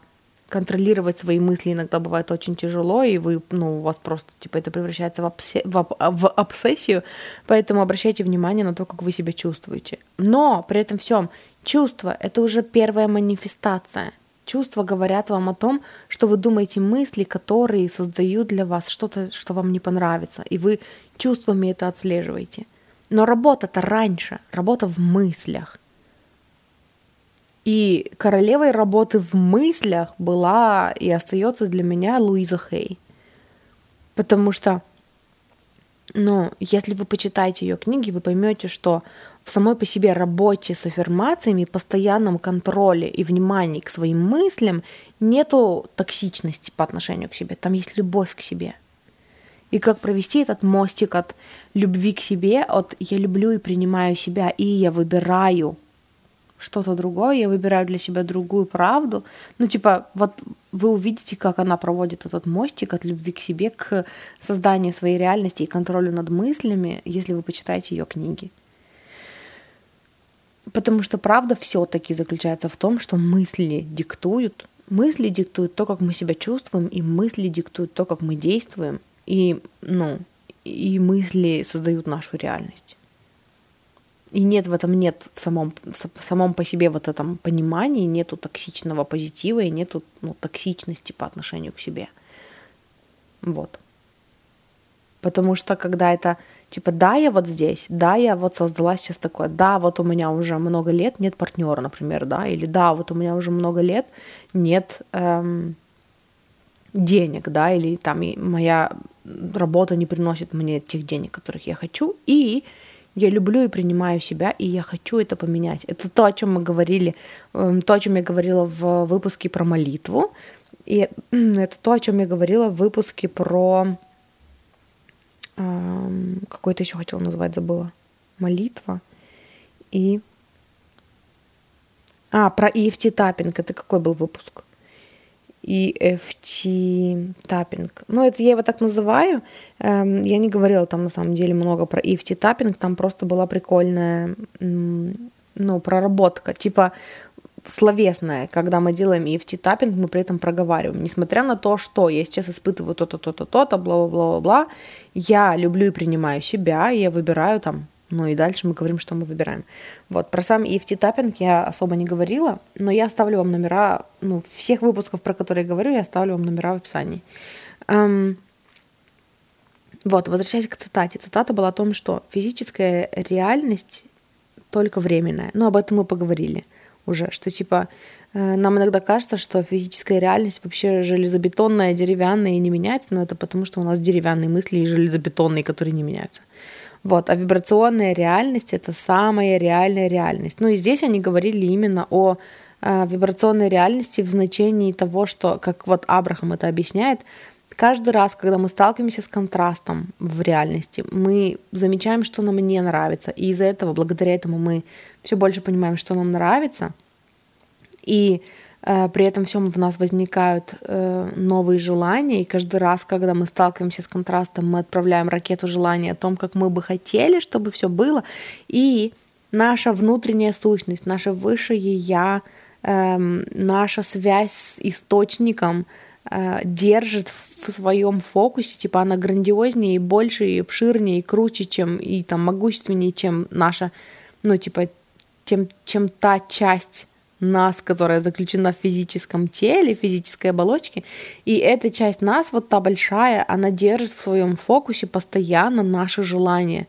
[SPEAKER 1] контролировать свои мысли иногда бывает очень тяжело, и вы, ну, у вас просто, типа, это превращается в, обсе- в, об- в обсессию, поэтому обращайте внимание на то, как вы себя чувствуете. Но при этом всем чувство — это уже первая манифестация. Чувства говорят вам о том, что вы думаете мысли, которые создают для вас что-то, что вам не понравится, и вы чувствами это отслеживаете. Но работа-то раньше, работа в мыслях — и королевой работы в мыслях была и остается для меня Луиза Хей. Потому что, ну, если вы почитаете ее книги, вы поймете, что в самой по себе работе с аффирмациями, постоянном контроле и внимании к своим мыслям нету токсичности по отношению к себе. Там есть любовь к себе. И как провести этот мостик от любви к себе, от я люблю и принимаю себя, и я выбираю что-то другое, я выбираю для себя другую правду. Ну, типа, вот вы увидите, как она проводит этот мостик от любви к себе к созданию своей реальности и контролю над мыслями, если вы почитаете ее книги. Потому что правда все-таки заключается в том, что мысли диктуют. Мысли диктуют то, как мы себя чувствуем, и мысли диктуют то, как мы действуем. И, ну, и мысли создают нашу реальность. И нет в этом нет в самом, в самом по себе вот этом понимании, нету токсичного позитива и нету ну, токсичности по отношению к себе. Вот. Потому что когда это типа, да, я вот здесь, да, я вот создала сейчас такое, да, вот у меня уже много лет нет партнера, например, да, или да, вот у меня уже много лет нет эм, денег, да, или там моя работа не приносит мне тех денег, которых я хочу, и я люблю и принимаю себя, и я хочу это поменять. Это то, о чем мы говорили, эм, то, о чем я говорила в выпуске про молитву. И это то, о чем я говорила в выпуске про... Какой-то еще хотела назвать, забыла. Молитва. И... А, про EFT таппинг. Это какой был выпуск? EFT таппинг. Ну, это я его так называю. Эм, я не говорила там на самом деле много про EFT таппинг, там просто была прикольная, ну, проработка, типа словесная, когда мы делаем EFT таппинг, мы при этом проговариваем. Несмотря на то, что я сейчас испытываю то-то, то-то, то-то, бла-бла-бла-бла, я люблю и принимаю себя, я выбираю там ну и дальше мы говорим, что мы выбираем. Вот, про сам EFT таппинг я особо не говорила, но я оставлю вам номера, ну, всех выпусков, про которые я говорю, я оставлю вам номера в описании. Эм, вот, возвращаясь к цитате. Цитата была о том, что физическая реальность только временная. Ну, об этом мы поговорили уже, что типа э, нам иногда кажется, что физическая реальность вообще железобетонная, деревянная и не меняется, но это потому, что у нас деревянные мысли и железобетонные, которые не меняются. Вот, а вибрационная реальность это самая реальная реальность. Ну и здесь они говорили именно о э, вибрационной реальности в значении того, что, как вот Абрахам это объясняет, каждый раз, когда мы сталкиваемся с контрастом в реальности, мы замечаем, что нам не нравится, и из-за этого, благодаря этому мы все больше понимаем, что нам нравится, и Э, при этом всем в нас возникают э, новые желания, и каждый раз, когда мы сталкиваемся с контрастом, мы отправляем ракету желания о том, как мы бы хотели, чтобы все было, и наша внутренняя сущность, наше высшее я, эм, наша связь с источником э, держит в своем фокусе, типа она грандиознее и больше, и обширнее, и круче, чем, и там могущественнее, чем наша, ну, типа, тем, чем та часть нас, которая заключена в физическом теле, физической оболочке. И эта часть нас, вот та большая, она держит в своем фокусе постоянно наши желания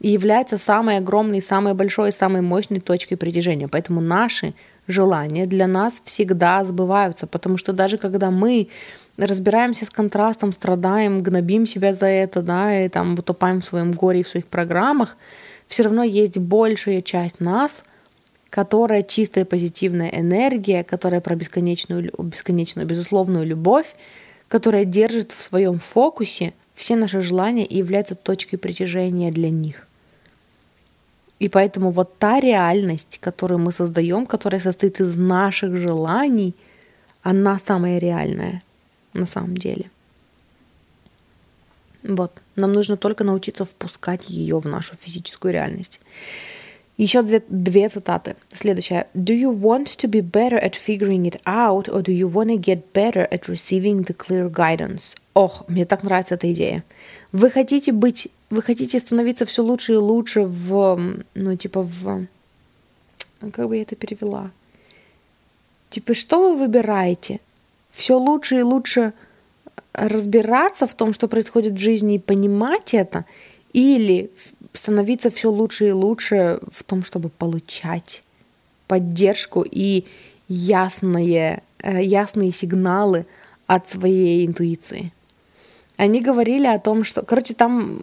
[SPEAKER 1] и является самой огромной, самой большой, самой мощной точкой притяжения. Поэтому наши желания для нас всегда сбываются, потому что даже когда мы разбираемся с контрастом, страдаем, гнобим себя за это, да, и там утопаем в своем горе и в своих программах, все равно есть большая часть нас, которая чистая позитивная энергия, которая про бесконечную, бесконечную безусловную любовь, которая держит в своем фокусе все наши желания и является точкой притяжения для них. И поэтому вот та реальность, которую мы создаем, которая состоит из наших желаний, она самая реальная на самом деле. Вот. Нам нужно только научиться впускать ее в нашу физическую реальность. Еще две, две цитаты. Следующая. Do you want to be better at figuring it out, or do you want to get better at receiving the clear guidance? Ох, мне так нравится эта идея. Вы хотите быть, вы хотите становиться все лучше и лучше в, ну, типа в, как бы я это перевела? Типа, что вы выбираете? Все лучше и лучше разбираться в том, что происходит в жизни, и понимать это, или становиться все лучше и лучше в том, чтобы получать поддержку и ясные, э, ясные сигналы от своей интуиции. Они говорили о том, что... Короче, там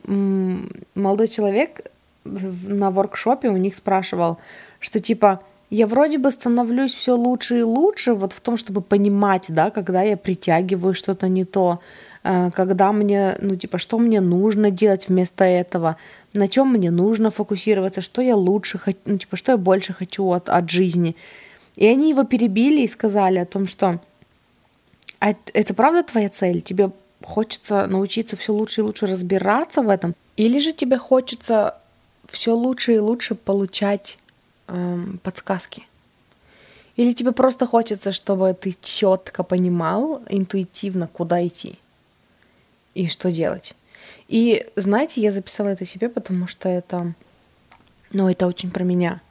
[SPEAKER 1] молодой человек на воркшопе у них спрашивал, что типа я вроде бы становлюсь все лучше и лучше вот в том, чтобы понимать, да, когда я притягиваю что-то не то, э, когда мне, ну, типа, что мне нужно делать вместо этого, на чем мне нужно фокусироваться, что я лучше хочу, ну, типа, что я больше хочу от, от жизни. И они его перебили и сказали о том, что а это правда твоя цель? Тебе хочется научиться все лучше и лучше разбираться в этом? Или же тебе хочется все лучше и лучше получать эм, подсказки? Или тебе просто хочется, чтобы ты четко понимал интуитивно, куда идти и что делать? И знаете, я записала это себе, потому что это, ну, это очень про меня.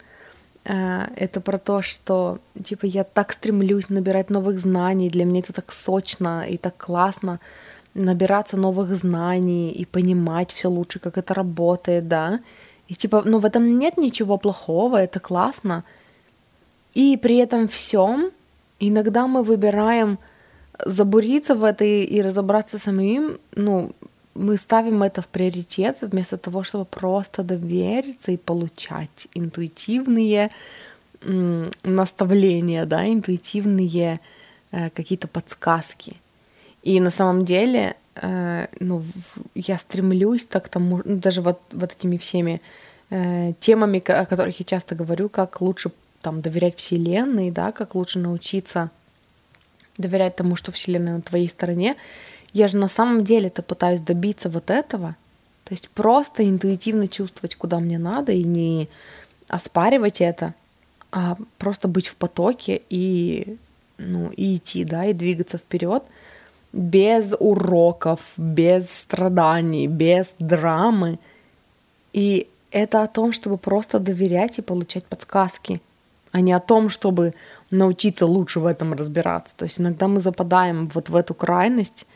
[SPEAKER 1] А, это про то, что, типа, я так стремлюсь набирать новых знаний, для меня это так сочно и так классно набираться новых знаний и понимать все лучше, как это работает, да. И типа, ну в этом нет ничего плохого, это классно. И при этом всем иногда мы выбираем забуриться в это и разобраться самим, ну, мы ставим это в приоритет вместо того, чтобы просто довериться и получать интуитивные наставления, да, интуитивные э, какие-то подсказки. И на самом деле, э, ну, я стремлюсь так тому, ну, даже вот, вот этими всеми э, темами, о которых я часто говорю, как лучше там доверять Вселенной, да, как лучше научиться доверять тому, что Вселенная на твоей стороне, я же на самом деле-то пытаюсь добиться вот этого. То есть просто интуитивно чувствовать, куда мне надо, и не оспаривать это, а просто быть в потоке и, ну, и идти, да, и двигаться вперед без уроков, без страданий, без драмы. И это о том, чтобы просто доверять и получать подсказки, а не о том, чтобы научиться лучше в этом разбираться. То есть иногда мы западаем вот в эту крайность,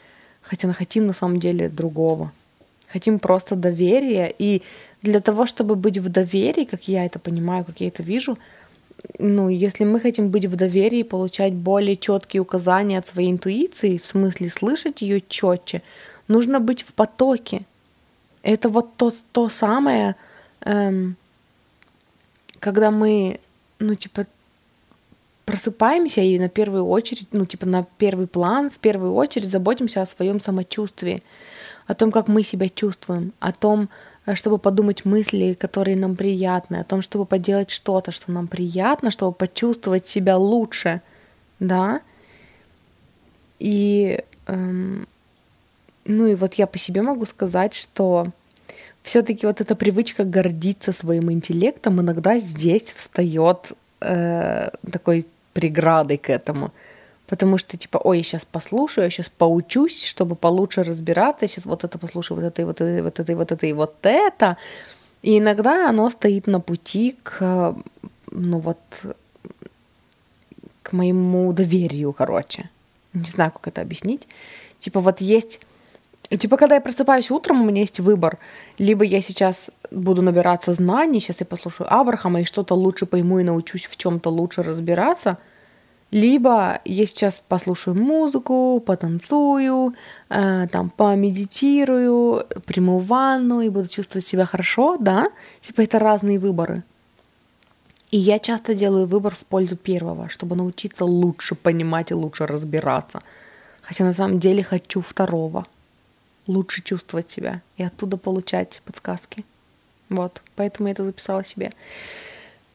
[SPEAKER 1] хотя хотим на самом деле другого. Хотим просто доверия. И для того, чтобы быть в доверии, как я это понимаю, как я это вижу, ну, если мы хотим быть в доверии, получать более четкие указания от своей интуиции, в смысле слышать ее четче, нужно быть в потоке. Это вот то, то самое, эм, когда мы, ну, типа, просыпаемся и на первую очередь, ну, типа на первый план, в первую очередь заботимся о своем самочувствии, о том, как мы себя чувствуем, о том, э, чтобы подумать мысли, которые нам приятны, о том, чтобы поделать что-то, что нам приятно, чтобы почувствовать себя лучше, да. И, эм, ну и вот я по себе могу сказать, что все-таки вот эта привычка гордиться своим интеллектом иногда здесь встает э, такой преградой к этому. потому что, типа, ой, я сейчас послушаю, я сейчас поучусь, чтобы получше разбираться, я сейчас вот это послушаю, вот это, и вот это, и вот это, и вот это, и вот это. И иногда оно стоит на пути к, ну вот, к моему доверию, короче. Не знаю, как это объяснить. Типа вот есть... Типа, когда я просыпаюсь утром, у меня есть выбор. Либо я сейчас буду набираться знаний, сейчас я послушаю Абрахама и что-то лучше пойму и научусь в чем-то лучше разбираться – либо я сейчас послушаю музыку, потанцую, э, там помедитирую, приму ванну и буду чувствовать себя хорошо, да? Типа это разные выборы. И я часто делаю выбор в пользу первого, чтобы научиться лучше понимать и лучше разбираться. Хотя на самом деле хочу второго. Лучше чувствовать себя и оттуда получать подсказки. Вот, поэтому я это записала себе.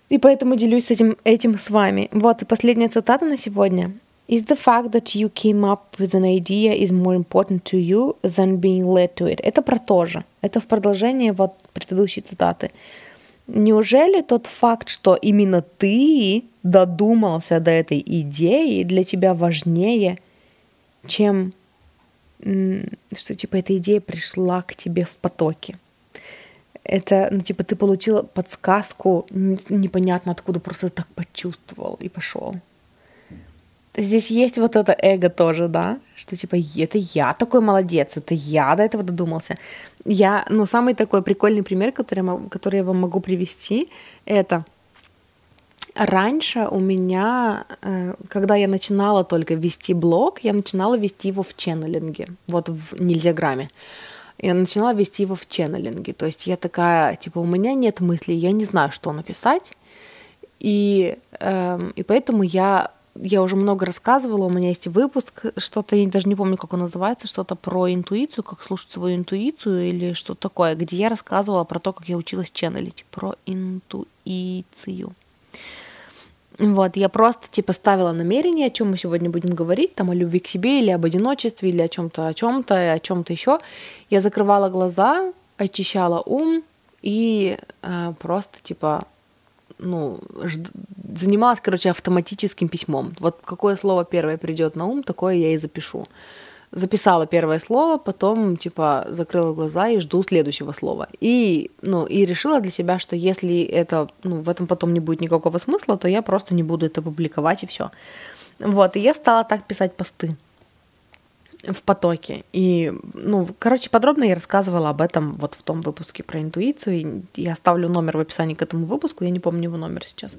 [SPEAKER 1] И поэтому делюсь этим, этим с вами. Вот и последняя цитата на сегодня. Is the fact that you came up with an idea is more important to you than being led to it? Это про то же. Это в продолжение вот предыдущей цитаты. Неужели тот факт, что именно ты додумался до этой идеи, для тебя важнее, чем что типа эта идея пришла к тебе в потоке? это, ну, типа, ты получила подсказку непонятно откуда, просто так почувствовал и пошел. Здесь есть вот это эго тоже, да, что типа это я такой молодец, это я до этого додумался. Я, ну, самый такой прикольный пример, который, который я вам могу привести, это раньше у меня, э, когда я начинала только вести блог, я начинала вести его в ченнелинге, вот в нельзяграмме я начинала вести его в ченнелинге. То есть я такая, типа, у меня нет мыслей, я не знаю, что написать. И, эм, и поэтому я, я уже много рассказывала, у меня есть выпуск, что-то, я даже не помню, как он называется, что-то про интуицию, как слушать свою интуицию или что-то такое, где я рассказывала про то, как я училась ченнелить, про интуицию. Вот, я просто типа ставила намерение, о чем мы сегодня будем говорить, там о любви к себе или об одиночестве или о чем-то, о чем-то, о чем-то еще. Я закрывала глаза, очищала ум и э, просто типа ну, жд... занималась, короче, автоматическим письмом. Вот какое слово первое придет на ум, такое я и запишу записала первое слово, потом, типа, закрыла глаза и жду следующего слова. И, ну, и решила для себя, что если это, ну, в этом потом не будет никакого смысла, то я просто не буду это публиковать и все. Вот, и я стала так писать посты в потоке. И, ну, короче, подробно я рассказывала об этом вот в том выпуске про интуицию. Я оставлю номер в описании к этому выпуску, я не помню его номер сейчас.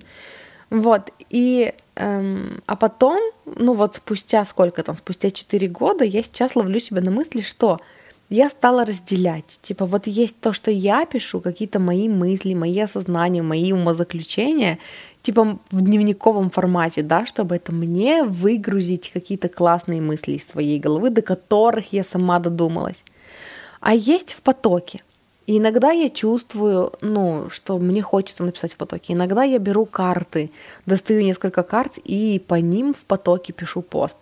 [SPEAKER 1] Вот, и Эм, а потом, ну вот спустя сколько там, спустя 4 года, я сейчас ловлю себя на мысли, что я стала разделять. Типа вот есть то, что я пишу, какие-то мои мысли, мои осознания, мои умозаключения, типа в дневниковом формате, да, чтобы это мне выгрузить какие-то классные мысли из своей головы, до которых я сама додумалась. А есть в потоке. И иногда я чувствую, ну, что мне хочется написать в потоке. Иногда я беру карты, достаю несколько карт и по ним в потоке пишу пост.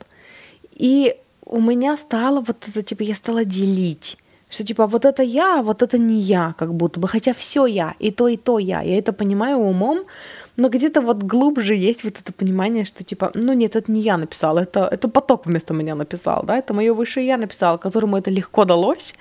[SPEAKER 1] И у меня стало вот это, типа, я стала делить что типа вот это я, а вот это не я, как будто бы, хотя все я, и то, и то я. Я это понимаю умом, но где-то вот глубже есть вот это понимание, что типа, ну нет, это не я написал, это, это поток вместо меня написал, да, это мое высшее я написал, которому это легко далось,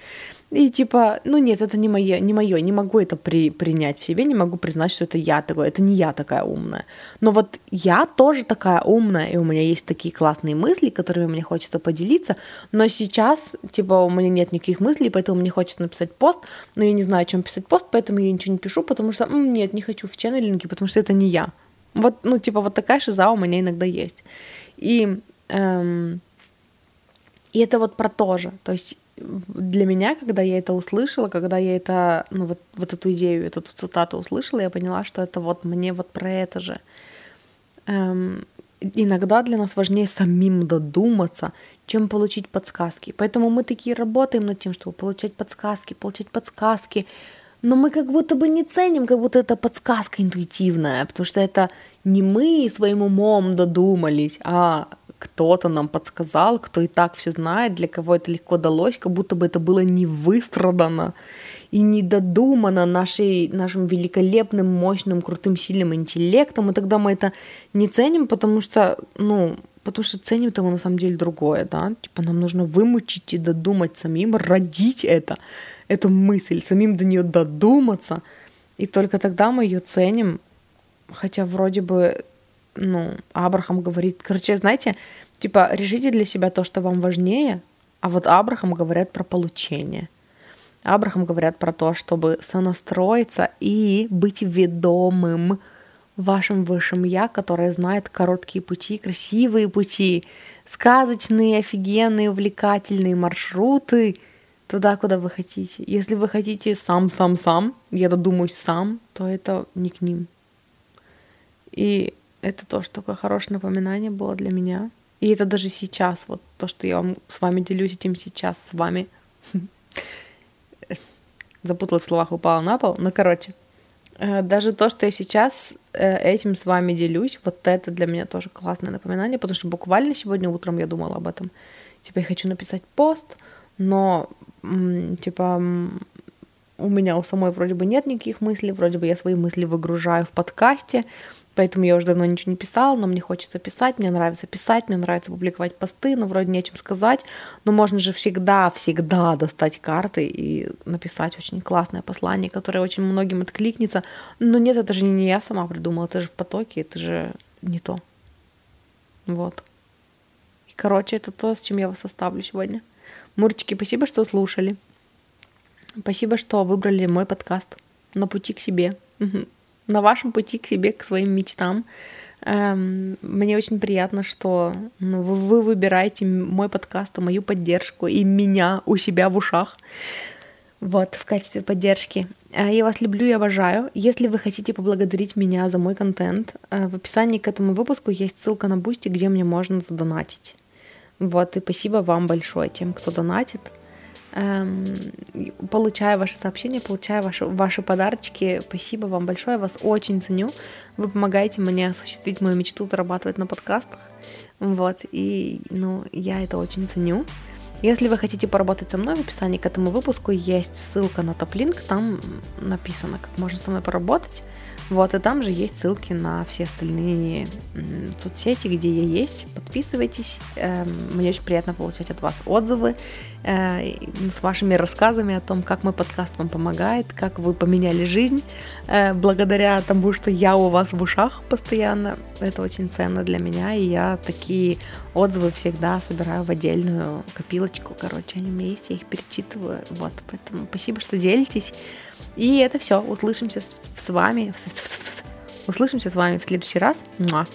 [SPEAKER 1] и типа, ну нет, это не мое, не мое, не могу это при, принять в себе, не могу признать, что это я такой, это не я такая умная. Но вот я тоже такая умная, и у меня есть такие классные мысли, которыми мне хочется поделиться, но сейчас, типа, у меня нет никаких мыслей, поэтому мне хочется написать пост, но я не знаю, о чем писать пост, поэтому я ничего не пишу, потому что, м, нет, не хочу в ченнелинге, потому что это не я. Вот, ну, типа, вот такая шиза у меня иногда есть. И, эм, и это вот про то же. То есть для меня, когда я это услышала, когда я это, ну, вот, вот эту идею, эту цитату услышала, я поняла, что это вот мне вот про это же. Эм, иногда для нас важнее самим додуматься, чем получить подсказки. Поэтому мы такие работаем над тем, чтобы получать подсказки, получать подсказки. Но мы как будто бы не ценим, как будто это подсказка интуитивная, потому что это не мы своим умом додумались, а кто-то нам подсказал, кто и так все знает, для кого это легко далось, как будто бы это было не выстрадано и не додумано нашей, нашим великолепным, мощным, крутым, сильным интеллектом, и тогда мы это не ценим, потому что, ну, потому что ценим-то мы на самом деле другое, да, типа нам нужно вымучить и додумать самим, родить это, эту мысль, самим до нее додуматься, и только тогда мы ее ценим, хотя вроде бы, ну, Абрахам говорит, короче, знаете, типа решите для себя то, что вам важнее, а вот Абрахам говорят про получение. Абрахам говорят про то, чтобы сонастроиться и быть ведомым вашим высшим я, которое знает короткие пути, красивые пути, сказочные, офигенные, увлекательные маршруты туда, куда вы хотите. Если вы хотите сам-сам-сам, я додумаюсь сам, то это не к ним. И это тоже такое хорошее напоминание было для меня. И это даже сейчас, вот то, что я вам, с вами делюсь этим сейчас с вами. Запуталась в словах, упала на пол. Ну, короче, Э, даже то, что я сейчас э, этим с вами делюсь, вот это для меня тоже классное напоминание, потому что буквально сегодня утром я думала об этом. Типа, я хочу написать пост, но, типа, у меня у самой вроде бы нет никаких мыслей, вроде бы я свои мысли выгружаю в подкасте, Поэтому я уже давно ничего не писала, но мне хочется писать, мне нравится писать, мне нравится публиковать посты, но вроде нечем сказать. Но можно же всегда, всегда достать карты и написать очень классное послание, которое очень многим откликнется. Но нет, это же не я сама придумала, это же в потоке, это же не то. Вот. И, короче, это то, с чем я вас оставлю сегодня. Мурчики, спасибо, что слушали. Спасибо, что выбрали мой подкаст на пути к себе. Угу на вашем пути к себе, к своим мечтам. Эм, мне очень приятно, что ну, вы, вы выбираете мой подкаст, мою поддержку и меня у себя в ушах. Вот, в качестве поддержки. Э, я вас люблю и обожаю. Если вы хотите поблагодарить меня за мой контент, э, в описании к этому выпуску есть ссылка на Boosty, где мне можно задонатить. Вот, и спасибо вам большое тем, кто донатит получаю ваши сообщения, получаю ваши, ваши подарочки. Спасибо вам большое, вас очень ценю. Вы помогаете мне осуществить мою мечту зарабатывать на подкастах. Вот, и, ну, я это очень ценю. Если вы хотите поработать со мной, в описании к этому выпуску есть ссылка на топлинк, там написано, как можно со мной поработать. Вот, и там же есть ссылки на все остальные соцсети, где я есть. Подписывайтесь. Эм, мне очень приятно получать от вас отзывы э, с вашими рассказами о том, как мой подкаст вам помогает, как вы поменяли жизнь э, благодаря тому, что я у вас в ушах постоянно. Это очень ценно для меня, и я такие отзывы всегда собираю в отдельную копилочку. Короче, они у есть, их перечитываю. Вот, поэтому спасибо, что делитесь. И это все. Услышимся с вами. Услышимся с вами в следующий раз. Муа.